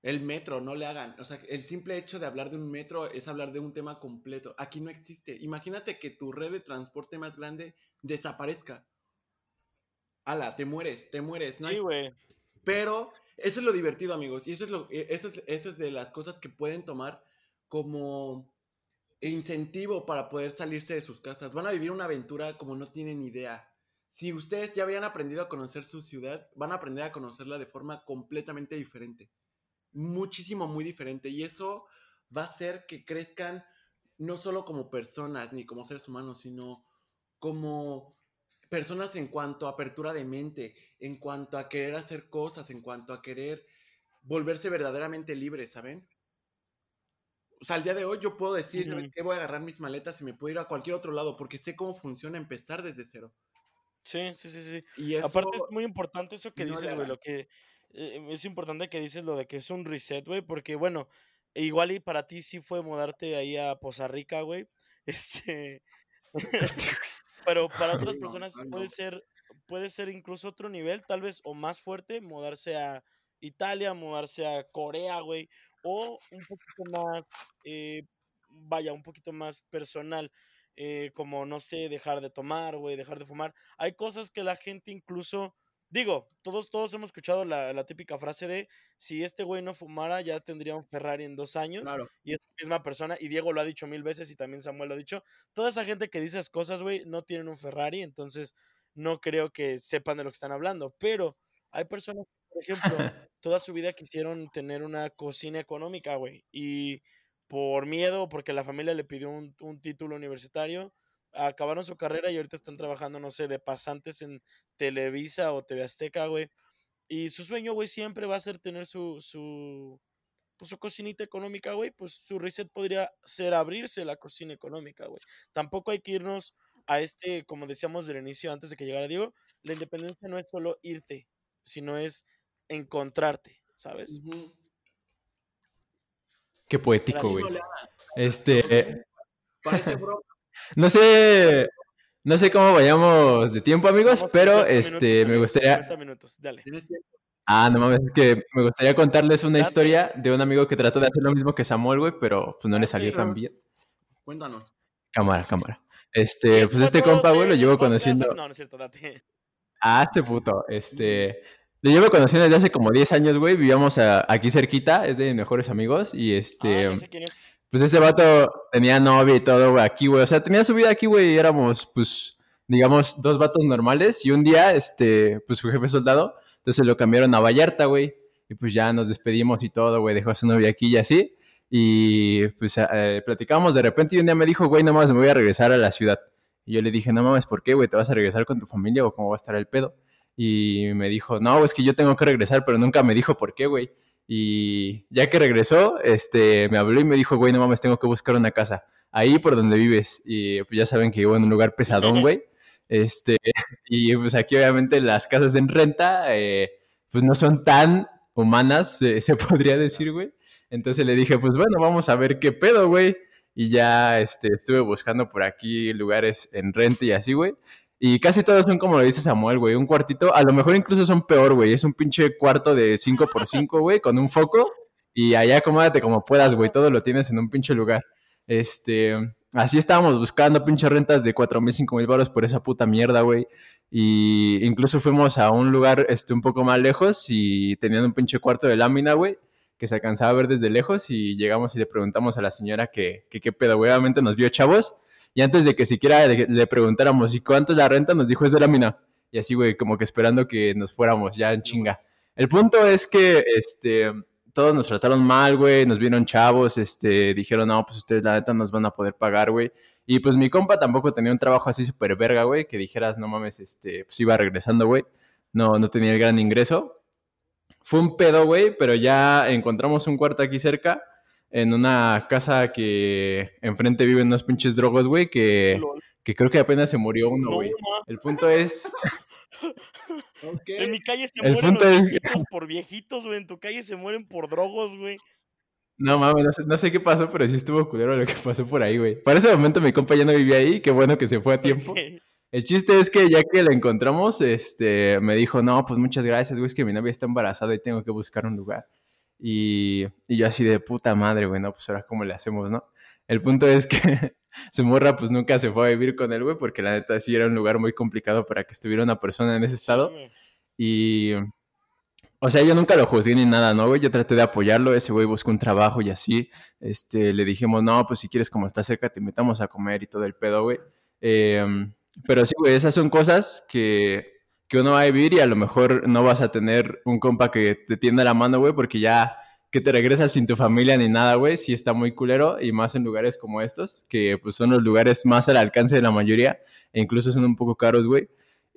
El metro, no le hagan. O sea, el simple hecho de hablar de un metro es hablar de un tema completo. Aquí no existe. Imagínate que tu red de transporte más grande desaparezca. Ala, te mueres, te mueres. No Sí, güey. Pero eso es lo divertido, amigos. Y eso es, lo, eh, eso, es, eso es de las cosas que pueden tomar como incentivo para poder salirse de sus casas. Van a vivir una aventura como no tienen idea. Si ustedes ya habían aprendido a conocer su ciudad, van a aprender a conocerla de forma completamente diferente. Muchísimo, muy diferente. Y eso va a hacer que crezcan no solo como personas ni como seres humanos, sino como personas en cuanto a apertura de mente, en cuanto a querer hacer cosas, en cuanto a querer volverse verdaderamente libres, ¿saben? O sea, al día de hoy yo puedo decir, ¿sabes Ujú. qué? Voy a agarrar mis maletas y me puedo ir a cualquier otro lado porque sé cómo funciona empezar desde cero. Sí, sí, sí, sí. Y eso, Aparte es muy importante eso que no dices, güey, lo que eh, es importante que dices lo de que es un reset, güey, porque bueno, igual y para ti sí fue mudarte ahí a Poza Rica, güey. Este, pero para otras personas puede ser puede ser incluso otro nivel, tal vez o más fuerte, mudarse a Italia, mudarse a Corea, güey, o un poquito más eh, vaya, un poquito más personal, eh, como no sé, dejar de tomar, güey, dejar de fumar. Hay cosas que la gente incluso Digo, todos, todos hemos escuchado la, la típica frase de si este güey no fumara, ya tendría un Ferrari en dos años. Claro. Y es la misma persona, y Diego lo ha dicho mil veces y también Samuel lo ha dicho. Toda esa gente que dice esas cosas, güey, no tienen un Ferrari, entonces no creo que sepan de lo que están hablando. Pero hay personas que, por ejemplo, toda su vida quisieron tener una cocina económica, güey. Y por miedo, porque la familia le pidió un, un título universitario, acabaron su carrera y ahorita están trabajando, no sé, de pasantes en Televisa o TV Azteca, güey. Y su sueño, güey, siempre va a ser tener su, su, pues, su cocinita económica, güey. Pues su reset podría ser abrirse la cocina económica, güey. Tampoco hay que irnos a este, como decíamos del inicio, antes de que llegara Diego, la independencia no es solo irte, sino es encontrarte, ¿sabes? Qué poético, güey. Este, Parece broma. No sé, no sé cómo vayamos de tiempo, amigos, Vamos, pero 50 minutos, este, me gustaría, 50 minutos, dale. Ah, no mames, es que me gustaría contarles una Date. historia de un amigo que trató de hacer lo mismo que Samuel, güey, pero pues no le salió tan bien. Cuéntanos. Cámara, cámara. Este, pues este compa, güey, lo llevo conociendo. No, no es cierto, date. Ah, este puto. Este. Lo llevo conociendo desde hace como 10 años, güey. Vivíamos a- aquí cerquita, es de mis mejores amigos. Y Ah, este. ya sé quién es. Pues ese vato tenía novia y todo, güey, aquí, güey. O sea, tenía su vida aquí, güey. Y éramos, pues, digamos, dos vatos normales. Y un día, este, pues su jefe soldado. Entonces lo cambiaron a Vallarta, güey. Y pues ya nos despedimos y todo, güey. Dejó a su novia aquí y así. Y pues eh, platicamos de repente. Y un día me dijo, güey, nomás me voy a regresar a la ciudad. Y yo le dije, no mames, ¿por qué, güey? ¿Te vas a regresar con tu familia o cómo va a estar el pedo? Y me dijo, no, es que yo tengo que regresar, pero nunca me dijo por qué, güey. Y ya que regresó, este, me habló y me dijo, güey, no mames, tengo que buscar una casa. Ahí por donde vives. Y pues ya saben que vivo en un lugar pesadón, güey. Este, y pues aquí obviamente las casas en renta, eh, pues no son tan humanas, eh, se podría decir, güey. Entonces le dije, pues bueno, vamos a ver qué pedo, güey. Y ya este, estuve buscando por aquí lugares en renta y así, güey. Y casi todos son como lo dice Samuel, güey. Un cuartito, a lo mejor incluso son peor, güey. Es un pinche cuarto de 5x5, güey, con un foco. Y allá acomódate como puedas, güey. Todo lo tienes en un pinche lugar. Este, así estábamos buscando pinche rentas de 4 mil, 5 mil baros por esa puta mierda, güey. Y incluso fuimos a un lugar este, un poco más lejos y tenían un pinche cuarto de lámina, güey, que se alcanzaba a ver desde lejos. Y llegamos y le preguntamos a la señora que que qué pedo, güey. Obviamente nos vio chavos. Y antes de que siquiera le, preguntáramos, ¿y cuánto es la renta? Nos dijo, es de lámina. Y así, güey, como que esperando que nos fuéramos ya en chinga. El punto es que, este, todos nos trataron mal, güey, nos vieron chavos, este, dijeron, no, pues ustedes la neta nos van a poder pagar, güey. Y pues mi compa tampoco tenía un trabajo así súper verga, güey, que dijeras, no mames, este, pues iba regresando, güey. No, no tenía el gran ingreso. Fue un pedo, güey, pero ya encontramos un cuarto aquí cerca, en una casa que enfrente viven unos pinches drogos, güey, que, que creo que apenas se murió uno, No, güey. El punto es. En mi calle se El mueren punto los es- viejitos por viejitos, güey. En tu calle se mueren por drogos, güey. no mames, no sé, no sé qué pasó, pero sí estuvo culero lo que pasó por ahí, güey. Para ese momento mi compa ya no vivía ahí, qué bueno que se fue a tiempo. El chiste es que ya que la encontramos, este, me dijo, no, pues muchas gracias, güey, es que mi novia está embarazada y tengo que buscar un lugar. Y, y yo así de puta madre, güey, no, pues ahora cómo le hacemos, ¿no? El punto es que su morra pues nunca se fue a vivir con él, güey, porque la neta sí era un lugar muy complicado para que estuviera una persona en ese estado. Y, o sea, yo nunca lo juzgué ni nada, ¿no, güey? Yo traté de apoyarlo, ese güey buscó un trabajo y así. Este, le dijimos, no, pues si quieres, como está cerca, te invitamos a comer y todo el pedo, güey. Em, pero sí, güey, esas son cosas que, que uno va a vivir y a lo mejor no vas a tener un compa que te tienda la mano, güey, porque ya que te regresas sin tu familia ni nada, güey, sí está muy culero y más en lugares como estos, que pues son los lugares más al alcance de la mayoría e incluso son un poco caros, güey.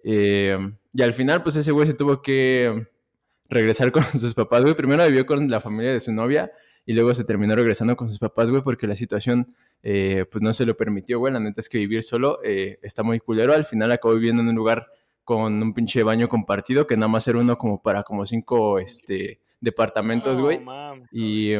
Eh, y al final, pues ese güey se tuvo que regresar con sus papás, güey. Primero vivió con la familia de su novia y luego se terminó regresando con sus papás, güey, porque la situación, eh, pues no se lo permitió, güey. La neta es que vivir solo eh, está muy culero. Al final acabó viviendo en un lugar con un pinche baño compartido que nada más era uno como para como cinco, este, departamentos, güey. Y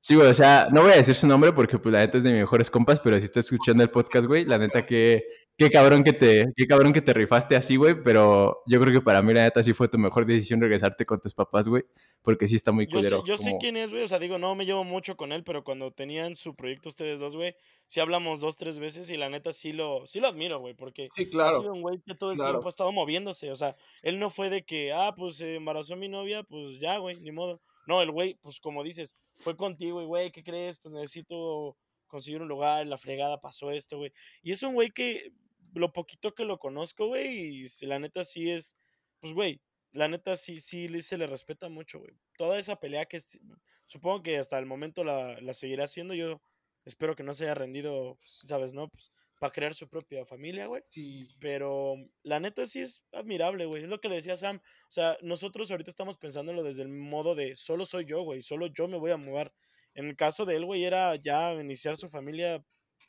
sí, güey, o sea, no voy a decir su nombre porque pues la neta es de mis mejores compas, pero si estás escuchando el podcast, güey, la neta que qué cabrón que te qué cabrón que te rifaste así, güey, pero yo creo que para mí la neta sí fue tu mejor decisión regresarte con tus papás, güey, porque sí está muy Yo sé, culero. yo sé quién es, güey. O sea, digo, no me llevo mucho con él, pero cuando tenían su proyecto ustedes dos, güey, sí hablamos dos, tres veces y la neta sí lo, sí lo admiro, güey, porque Sí, ha claro. sido un güey que todo el claro. tiempo ha estado moviéndose. O sea, él no fue de que, ah, pues se embarazó mi novia, pues ya, güey, ni modo. No, el güey, pues como dices, fue contigo y, güey, ¿qué crees? Pues necesito conseguir un lugar, la fregada pasó esto, güey. Y es un güey que, lo poquito que lo conozco, güey, y si la neta sí es, pues, güey, la neta sí, sí le- se le respeta mucho, güey. Toda esa pelea que es- supongo que hasta el momento la, la seguirá haciendo, yo espero que no se haya rendido, pues, ¿sabes, no? Pues para crear su propia familia, güey. Sí. Pero la neta sí es admirable, güey. Es lo que le decía Sam. O sea, nosotros ahorita estamos pensándolo desde el modo de solo soy yo, güey. Solo yo me voy a mudar. En el caso de él, güey, era ya iniciar su familia.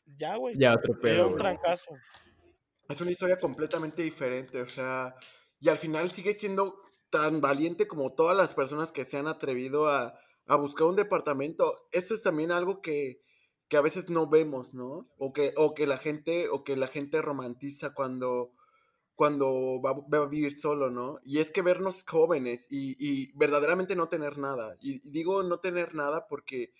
Ya, güey. Ya otro Era un trancazo. Es una historia completamente diferente, o sea, y al final sigue siendo tan valiente como todas las personas que se han atrevido a, a buscar un departamento. Eso es también algo que, que a veces no vemos, ¿no? O que, o que la gente, o que la gente romantiza cuando, cuando va, a vivir solo, ¿no? Y es que vernos jóvenes y, y verdaderamente no tener nada. Y digo no tener nada porque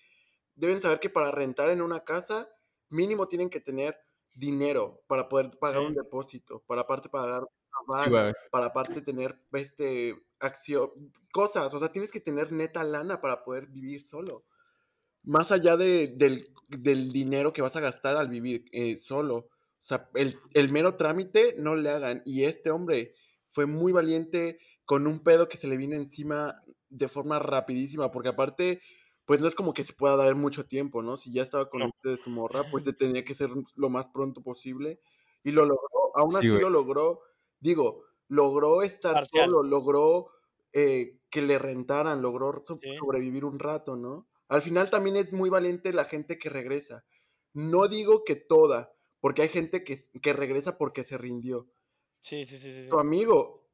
deben saber que para rentar en una casa, mínimo tienen que tener dinero para poder pagar Sí. un depósito, para aparte pagar una Sí, van, güey. para aparte tener este acción, cosas, o sea, tienes que tener neta lana para poder vivir solo. Más allá de- del, del dinero que vas a gastar al vivir eh, solo. O sea, el, el mero trámite no le hagan. Y este hombre fue muy valiente con un pedo que se le viene encima de forma rapidísima, porque aparte, pues no es como que se pueda dar mucho tiempo, ¿no? Si ya estaba con No. ustedes su morra, pues tenía que ser lo más pronto posible. Y lo logró, aún Sí, así güey. lo logró, digo, logró estar Parcial. solo, logró eh, que le rentaran, logró so- Sí. sobrevivir un rato, ¿no? Al final también es muy valiente la gente que regresa. No digo que toda, porque hay gente que, que regresa porque se rindió. Sí, sí, sí, sí. Tu amigo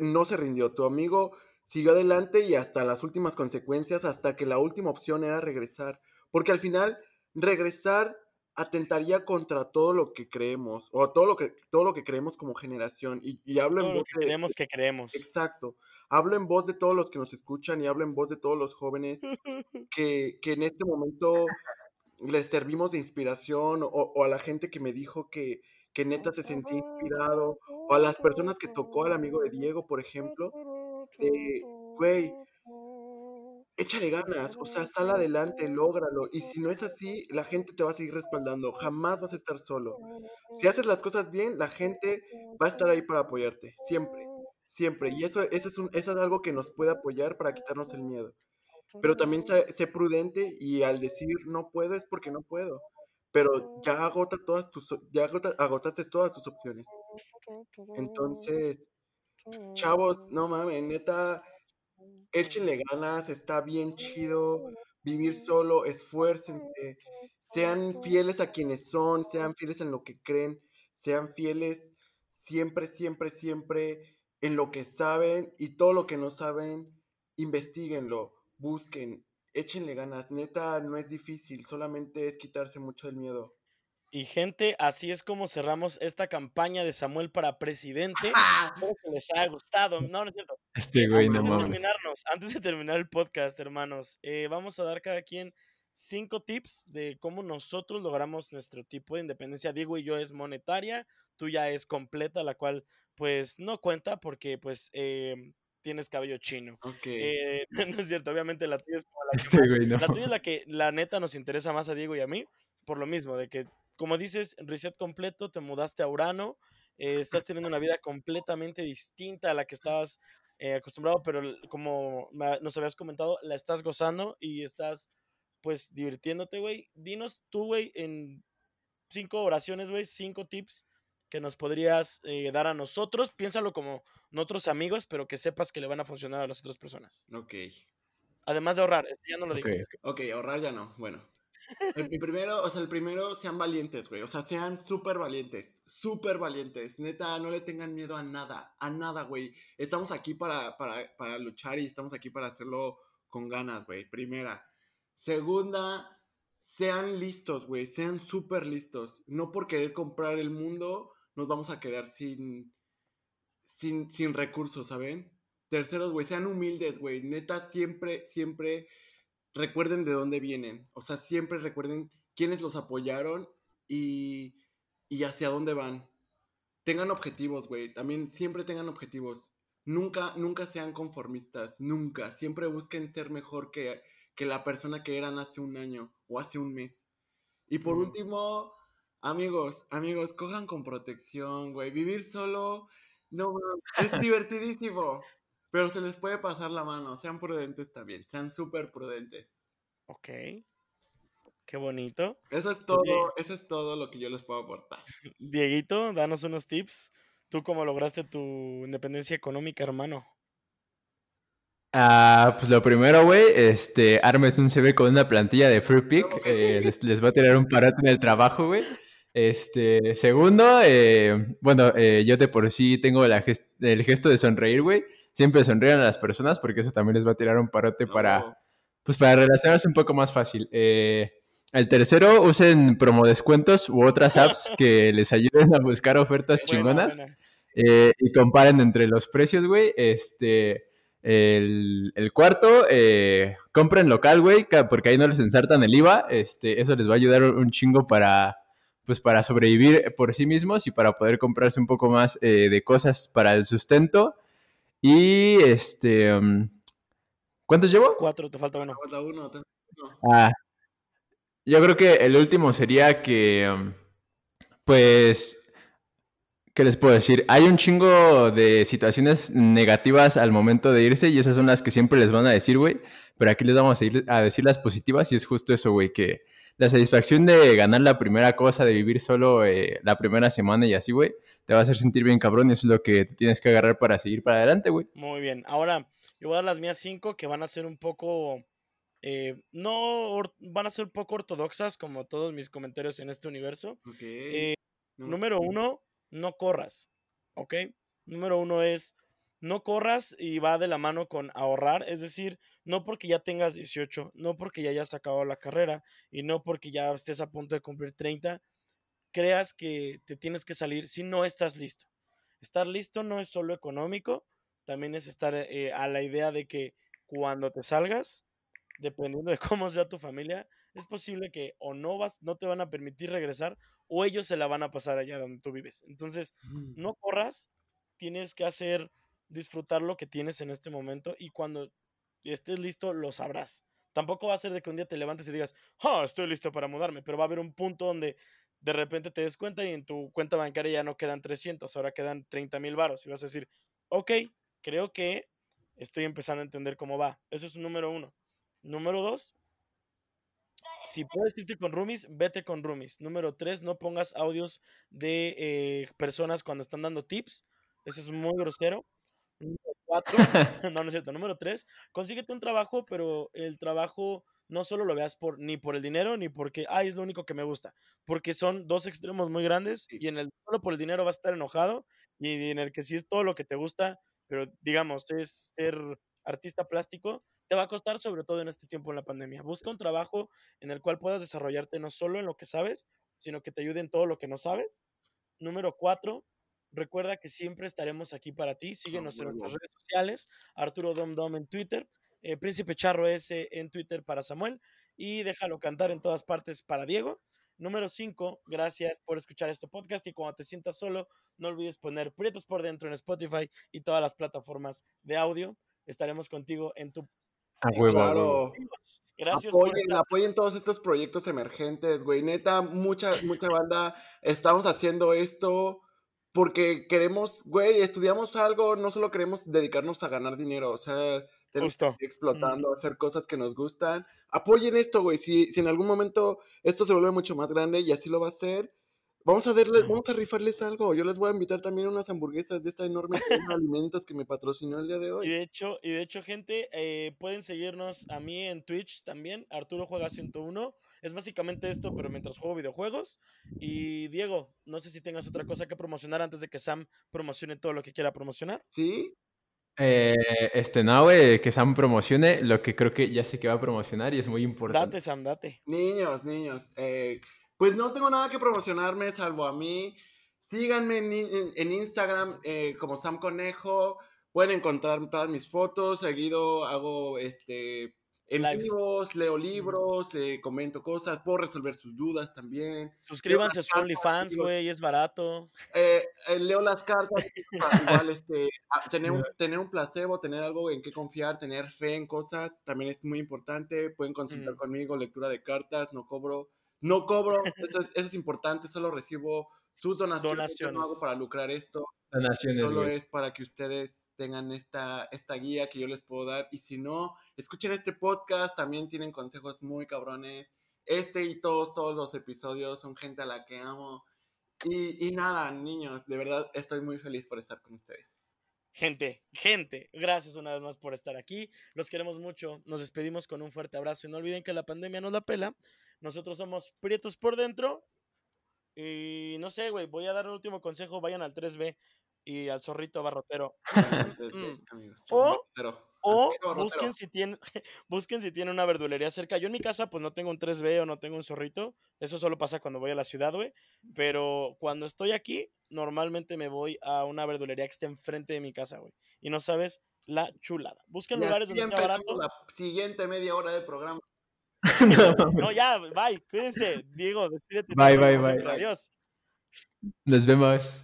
no se rindió, tu amigo siguió adelante y hasta las últimas consecuencias, hasta que la última opción era regresar. Porque al final, regresar atentaría contra todo lo que creemos, o todo lo que, todo lo que creemos como generación. Y, y hablo en lo voz que de- creemos que creemos. Exacto. Hablo en voz de todos los que nos escuchan y hablo en voz de todos los jóvenes que, que en este momento les servimos de inspiración o, o a la gente que me dijo que, que neta se sentía inspirado o a las personas que tocó al amigo de Diego, por ejemplo, de, güey, échale ganas, o sea, sal adelante, lógralo. Y si no es así, la gente te va a seguir respaldando, jamás vas a estar solo. Si haces las cosas bien, la gente va a estar ahí para apoyarte, siempre, siempre. Y eso, eso, es, un, eso es algo que nos puede apoyar para quitarnos el miedo. Pero también sé, sé prudente y al decir no puedo es porque no puedo. Pero ya agota todas tus, ya agota- agotaste todas tus opciones. Entonces, chavos, no mames, neta, échenle ganas, está bien chido vivir solo, esfuércense, sean fieles a quienes son, sean fieles en lo que creen, sean fieles siempre, siempre, siempre en lo que saben y todo lo que no saben, investiguenlo, busquen, échenle ganas, neta, no es difícil, solamente es quitarse mucho el miedo. Y gente, así es como cerramos esta campaña de Samuel para presidente. Espero que les haya gustado. No, no es cierto. Este güey, antes no de terminarnos, antes de terminar el podcast, hermanos, eh, vamos a dar cada quien cinco tips de cómo nosotros logramos nuestro tipo de independencia. Digo y yo es monetaria, tuya es completa, la cual pues no cuenta porque pues eh, tienes cabello chino. Ok. Eh, no es cierto, obviamente la tuya es como la que Este güey, no. la tuya es la que la neta nos interesa más a Diego y a mí, por lo mismo, de que, como dices, reset completo, te mudaste a Urano, eh, estás teniendo una vida completamente distinta a la que estabas eh, acostumbrado, pero como nos habías comentado, la estás gozando y estás, pues, divirtiéndote, güey. Dinos tú, güey, en cinco oraciones, güey, cinco tips que nos podrías eh, dar a nosotros. Piénsalo como otros amigos, pero que sepas que le van a funcionar a las otras personas. Ok. Además de ahorrar, este ya no lo Ok, digas. Ok, ahorrar ya no. Bueno. El, primero, o sea, el primero, sean valientes, güey. O sea, sean súper valientes. Súper valientes. Neta, no le tengan miedo a nada. A nada, güey. Estamos aquí para, para, para luchar y estamos aquí para hacerlo con ganas, güey. Primera. Segunda, sean listos, güey. Sean súper listos. No por querer comprar el mundo nos vamos a quedar sin, sin, sin recursos, ¿saben? Terceros, güey, sean humildes, güey. Neta, siempre, siempre recuerden de dónde vienen. O sea, siempre recuerden quiénes los apoyaron y, y hacia dónde van. Tengan objetivos, güey. También siempre tengan objetivos. Nunca, nunca sean conformistas. Nunca. Siempre busquen ser mejor que, que la persona que eran hace un año o hace un mes. Y por último, amigos, amigos, cojan con protección, güey. Vivir solo, no, es divertidísimo. Pero se les puede pasar la mano. Sean prudentes también. Sean súper prudentes. Ok. Qué bonito. Eso es todo, eso es todo lo que yo les puedo aportar. Dieguito, danos unos tips. ¿Tú cómo lograste tu independencia económica, hermano? Ah, pues lo primero, güey, este, armes un CV con una plantilla de Free Pick, eh, les, va a tirar un parote en el trabajo, güey. Este, segundo, eh, bueno, eh, yo de por sí tengo el gesto de sonreír, güey. Siempre sonríen a las personas porque eso también les va a tirar un parote para, pues para relacionarse un poco más fácil. el tercero, usen promo descuentos u otras apps que les ayuden a buscar ofertas chingonas y comparen entre los precios, güey. Este, el, cuarto, eh, compren local, güey, porque ahí no les ensartan el IVA. Este, eso les va a ayudar un chingo para, pues, para sobrevivir por sí mismos y para poder comprarse un poco más eh, de cosas para el sustento. Y este. Um, ¿Cuántos llevo? Cuatro, te falta uno. Falta uno, Ah. Yo creo que el último sería que. Um, pues ¿Qué les puedo decir? Hay un chingo de situaciones negativas al momento de irse y esas son las que siempre les van a decir, güey. Pero aquí les vamos a, ir a decir las positivas y es justo eso, güey, que la satisfacción de ganar la primera cosa, de vivir solo eh, la primera semana y así, güey, te va a hacer sentir bien cabrón y eso es lo que tienes que agarrar para seguir para adelante, güey. Muy bien. Ahora, yo voy a dar las mías cinco que van a ser un poco... Eh, no van a ser un poco ortodoxas como todos mis comentarios en este universo. Eh, número uno, no corras, ¿ok? Número uno es, no corras y va de la mano con ahorrar, es decir, no porque ya tengas 18, no porque ya hayas acabado la carrera y no porque ya estés a punto de cumplir 30, creas que te tienes que salir si no estás listo. Estar listo no es solo económico, también es estar eh, a la idea de que cuando te salgas, dependiendo de cómo sea tu familia, es posible que o no vas, no te van a permitir regresar o ellos se la van a pasar allá donde tú vives. Entonces, no corras, tienes que hacer disfrutar lo que tienes en este momento y cuando estés listo lo sabrás. Tampoco va a ser de que un día te levantes y digas, oh, estoy listo para mudarme, pero va a haber un punto donde de repente te des cuenta y en tu cuenta bancaria ya no quedan 300, ahora quedan 30 mil varos y vas a decir, ok, creo que estoy empezando a entender cómo va. Eso es número uno. Número dos, si puedes irte con roomies, vete con roomies. Número tres, no pongas audios de eh, personas cuando están dando tips. Eso es muy grosero. Cuatro, no, no es cierto. Número tres, consíguete un trabajo, pero el trabajo no solo lo veas por, ni por el dinero, ni porque, ay, es lo único que me gusta. Porque son dos extremos muy grandes y en el solo por el dinero vas a estar enojado y en el que sí es todo lo que te gusta, pero digamos, es ser artista plástico, te va a costar sobre todo en este tiempo en la pandemia. Busca un trabajo en el cual puedas desarrollarte no solo en lo que sabes, sino que te ayude en todo lo que no sabes. Número cuatro, recuerda que siempre estaremos aquí para ti. Síguenos en nuestras redes sociales, Arturo Dom Dom en Twitter, eh, Príncipe Charro S en Twitter para Samuel y déjalo cantar en todas partes para Diego. Número 5, gracias por escuchar este podcast y cuando te sientas solo, no olvides poner Prietos por dentro en Spotify y todas las plataformas de audio estaremos contigo en tu... A huevo. Gracias. Apoyen, apoyen todos estos proyectos emergentes, güey. Neta, mucha, mucha banda estamos haciendo esto porque queremos, güey, estudiamos algo, no solo queremos dedicarnos a ganar dinero, o sea, tenemos que explotando, hacer cosas que nos gustan. Apoyen esto, güey. Si, si en algún momento esto se vuelve mucho más grande y así lo va a ser, Vamos a verles, vamos a rifarles algo. Yo les voy a invitar también unas hamburguesas de esta enorme de alimentos que me patrocinó el día de hoy. Y de hecho, y de hecho, gente, eh, pueden seguirnos a mí en Twitch también. Arturo juega 101. Es básicamente esto, pero mientras juego videojuegos. Y Diego, no sé si tengas otra cosa que promocionar antes de que Sam promocione todo lo que quiera promocionar. Sí. Eh, este, no, güey, que Sam promocione lo que creo que ya sé que va a promocionar y es muy importante. Date, Sam, date. Niños, niños. Eh, pues no tengo nada que promocionarme salvo a mí. Síganme en, Instagram eh, como Sam Conejo. Pueden encontrar todas mis fotos. Seguido hago este en vivos, leo libros, eh, comento cosas, puedo resolver sus dudas también. Suscríbanse a su OnlyFans, güey, es barato. Eh, leo las cartas, igual este, tener, un, tener un placebo, tener algo en que confiar, tener fe en cosas, también es muy importante. Pueden consultar conmigo, lectura de cartas, no cobro. No cobro, eso es, eso es importante, solo recibo sus donaciones. no hago para lucrar esto. Donaciones. Solo es para que ustedes tengan esta, esta guía que yo les puedo dar. Y si no, escuchen este podcast, también tienen consejos muy cabrones. Este y todos, todos los episodios son gente a la que amo. Y, y nada, niños, de verdad estoy muy feliz por estar con ustedes. Gente, gente, gracias una vez más por estar aquí. Los queremos mucho. Nos despedimos con un fuerte abrazo. Y no olviden que la pandemia nos la pela. Nosotros somos prietos por dentro. Y no sé, güey, voy a dar un último consejo. Vayan al 3B y al zorrito barrotero. Amigos, O- busquen si tienen, busquen si tienen una verdulería cerca. Yo en mi casa pues no tengo un 3B o no tengo un zorrito. Eso solo pasa cuando voy a la ciudad, güey. Pero cuando estoy aquí, normalmente me voy a una verdulería que esté enfrente de mi casa, güey. Y no sabes la chulada. Busquen lugares donde sea barato. la siguiente media hora del programa. No ya, bye. Cuídense. Diego, despídete. Bye, bye, bye. Adiós. Nos vemos.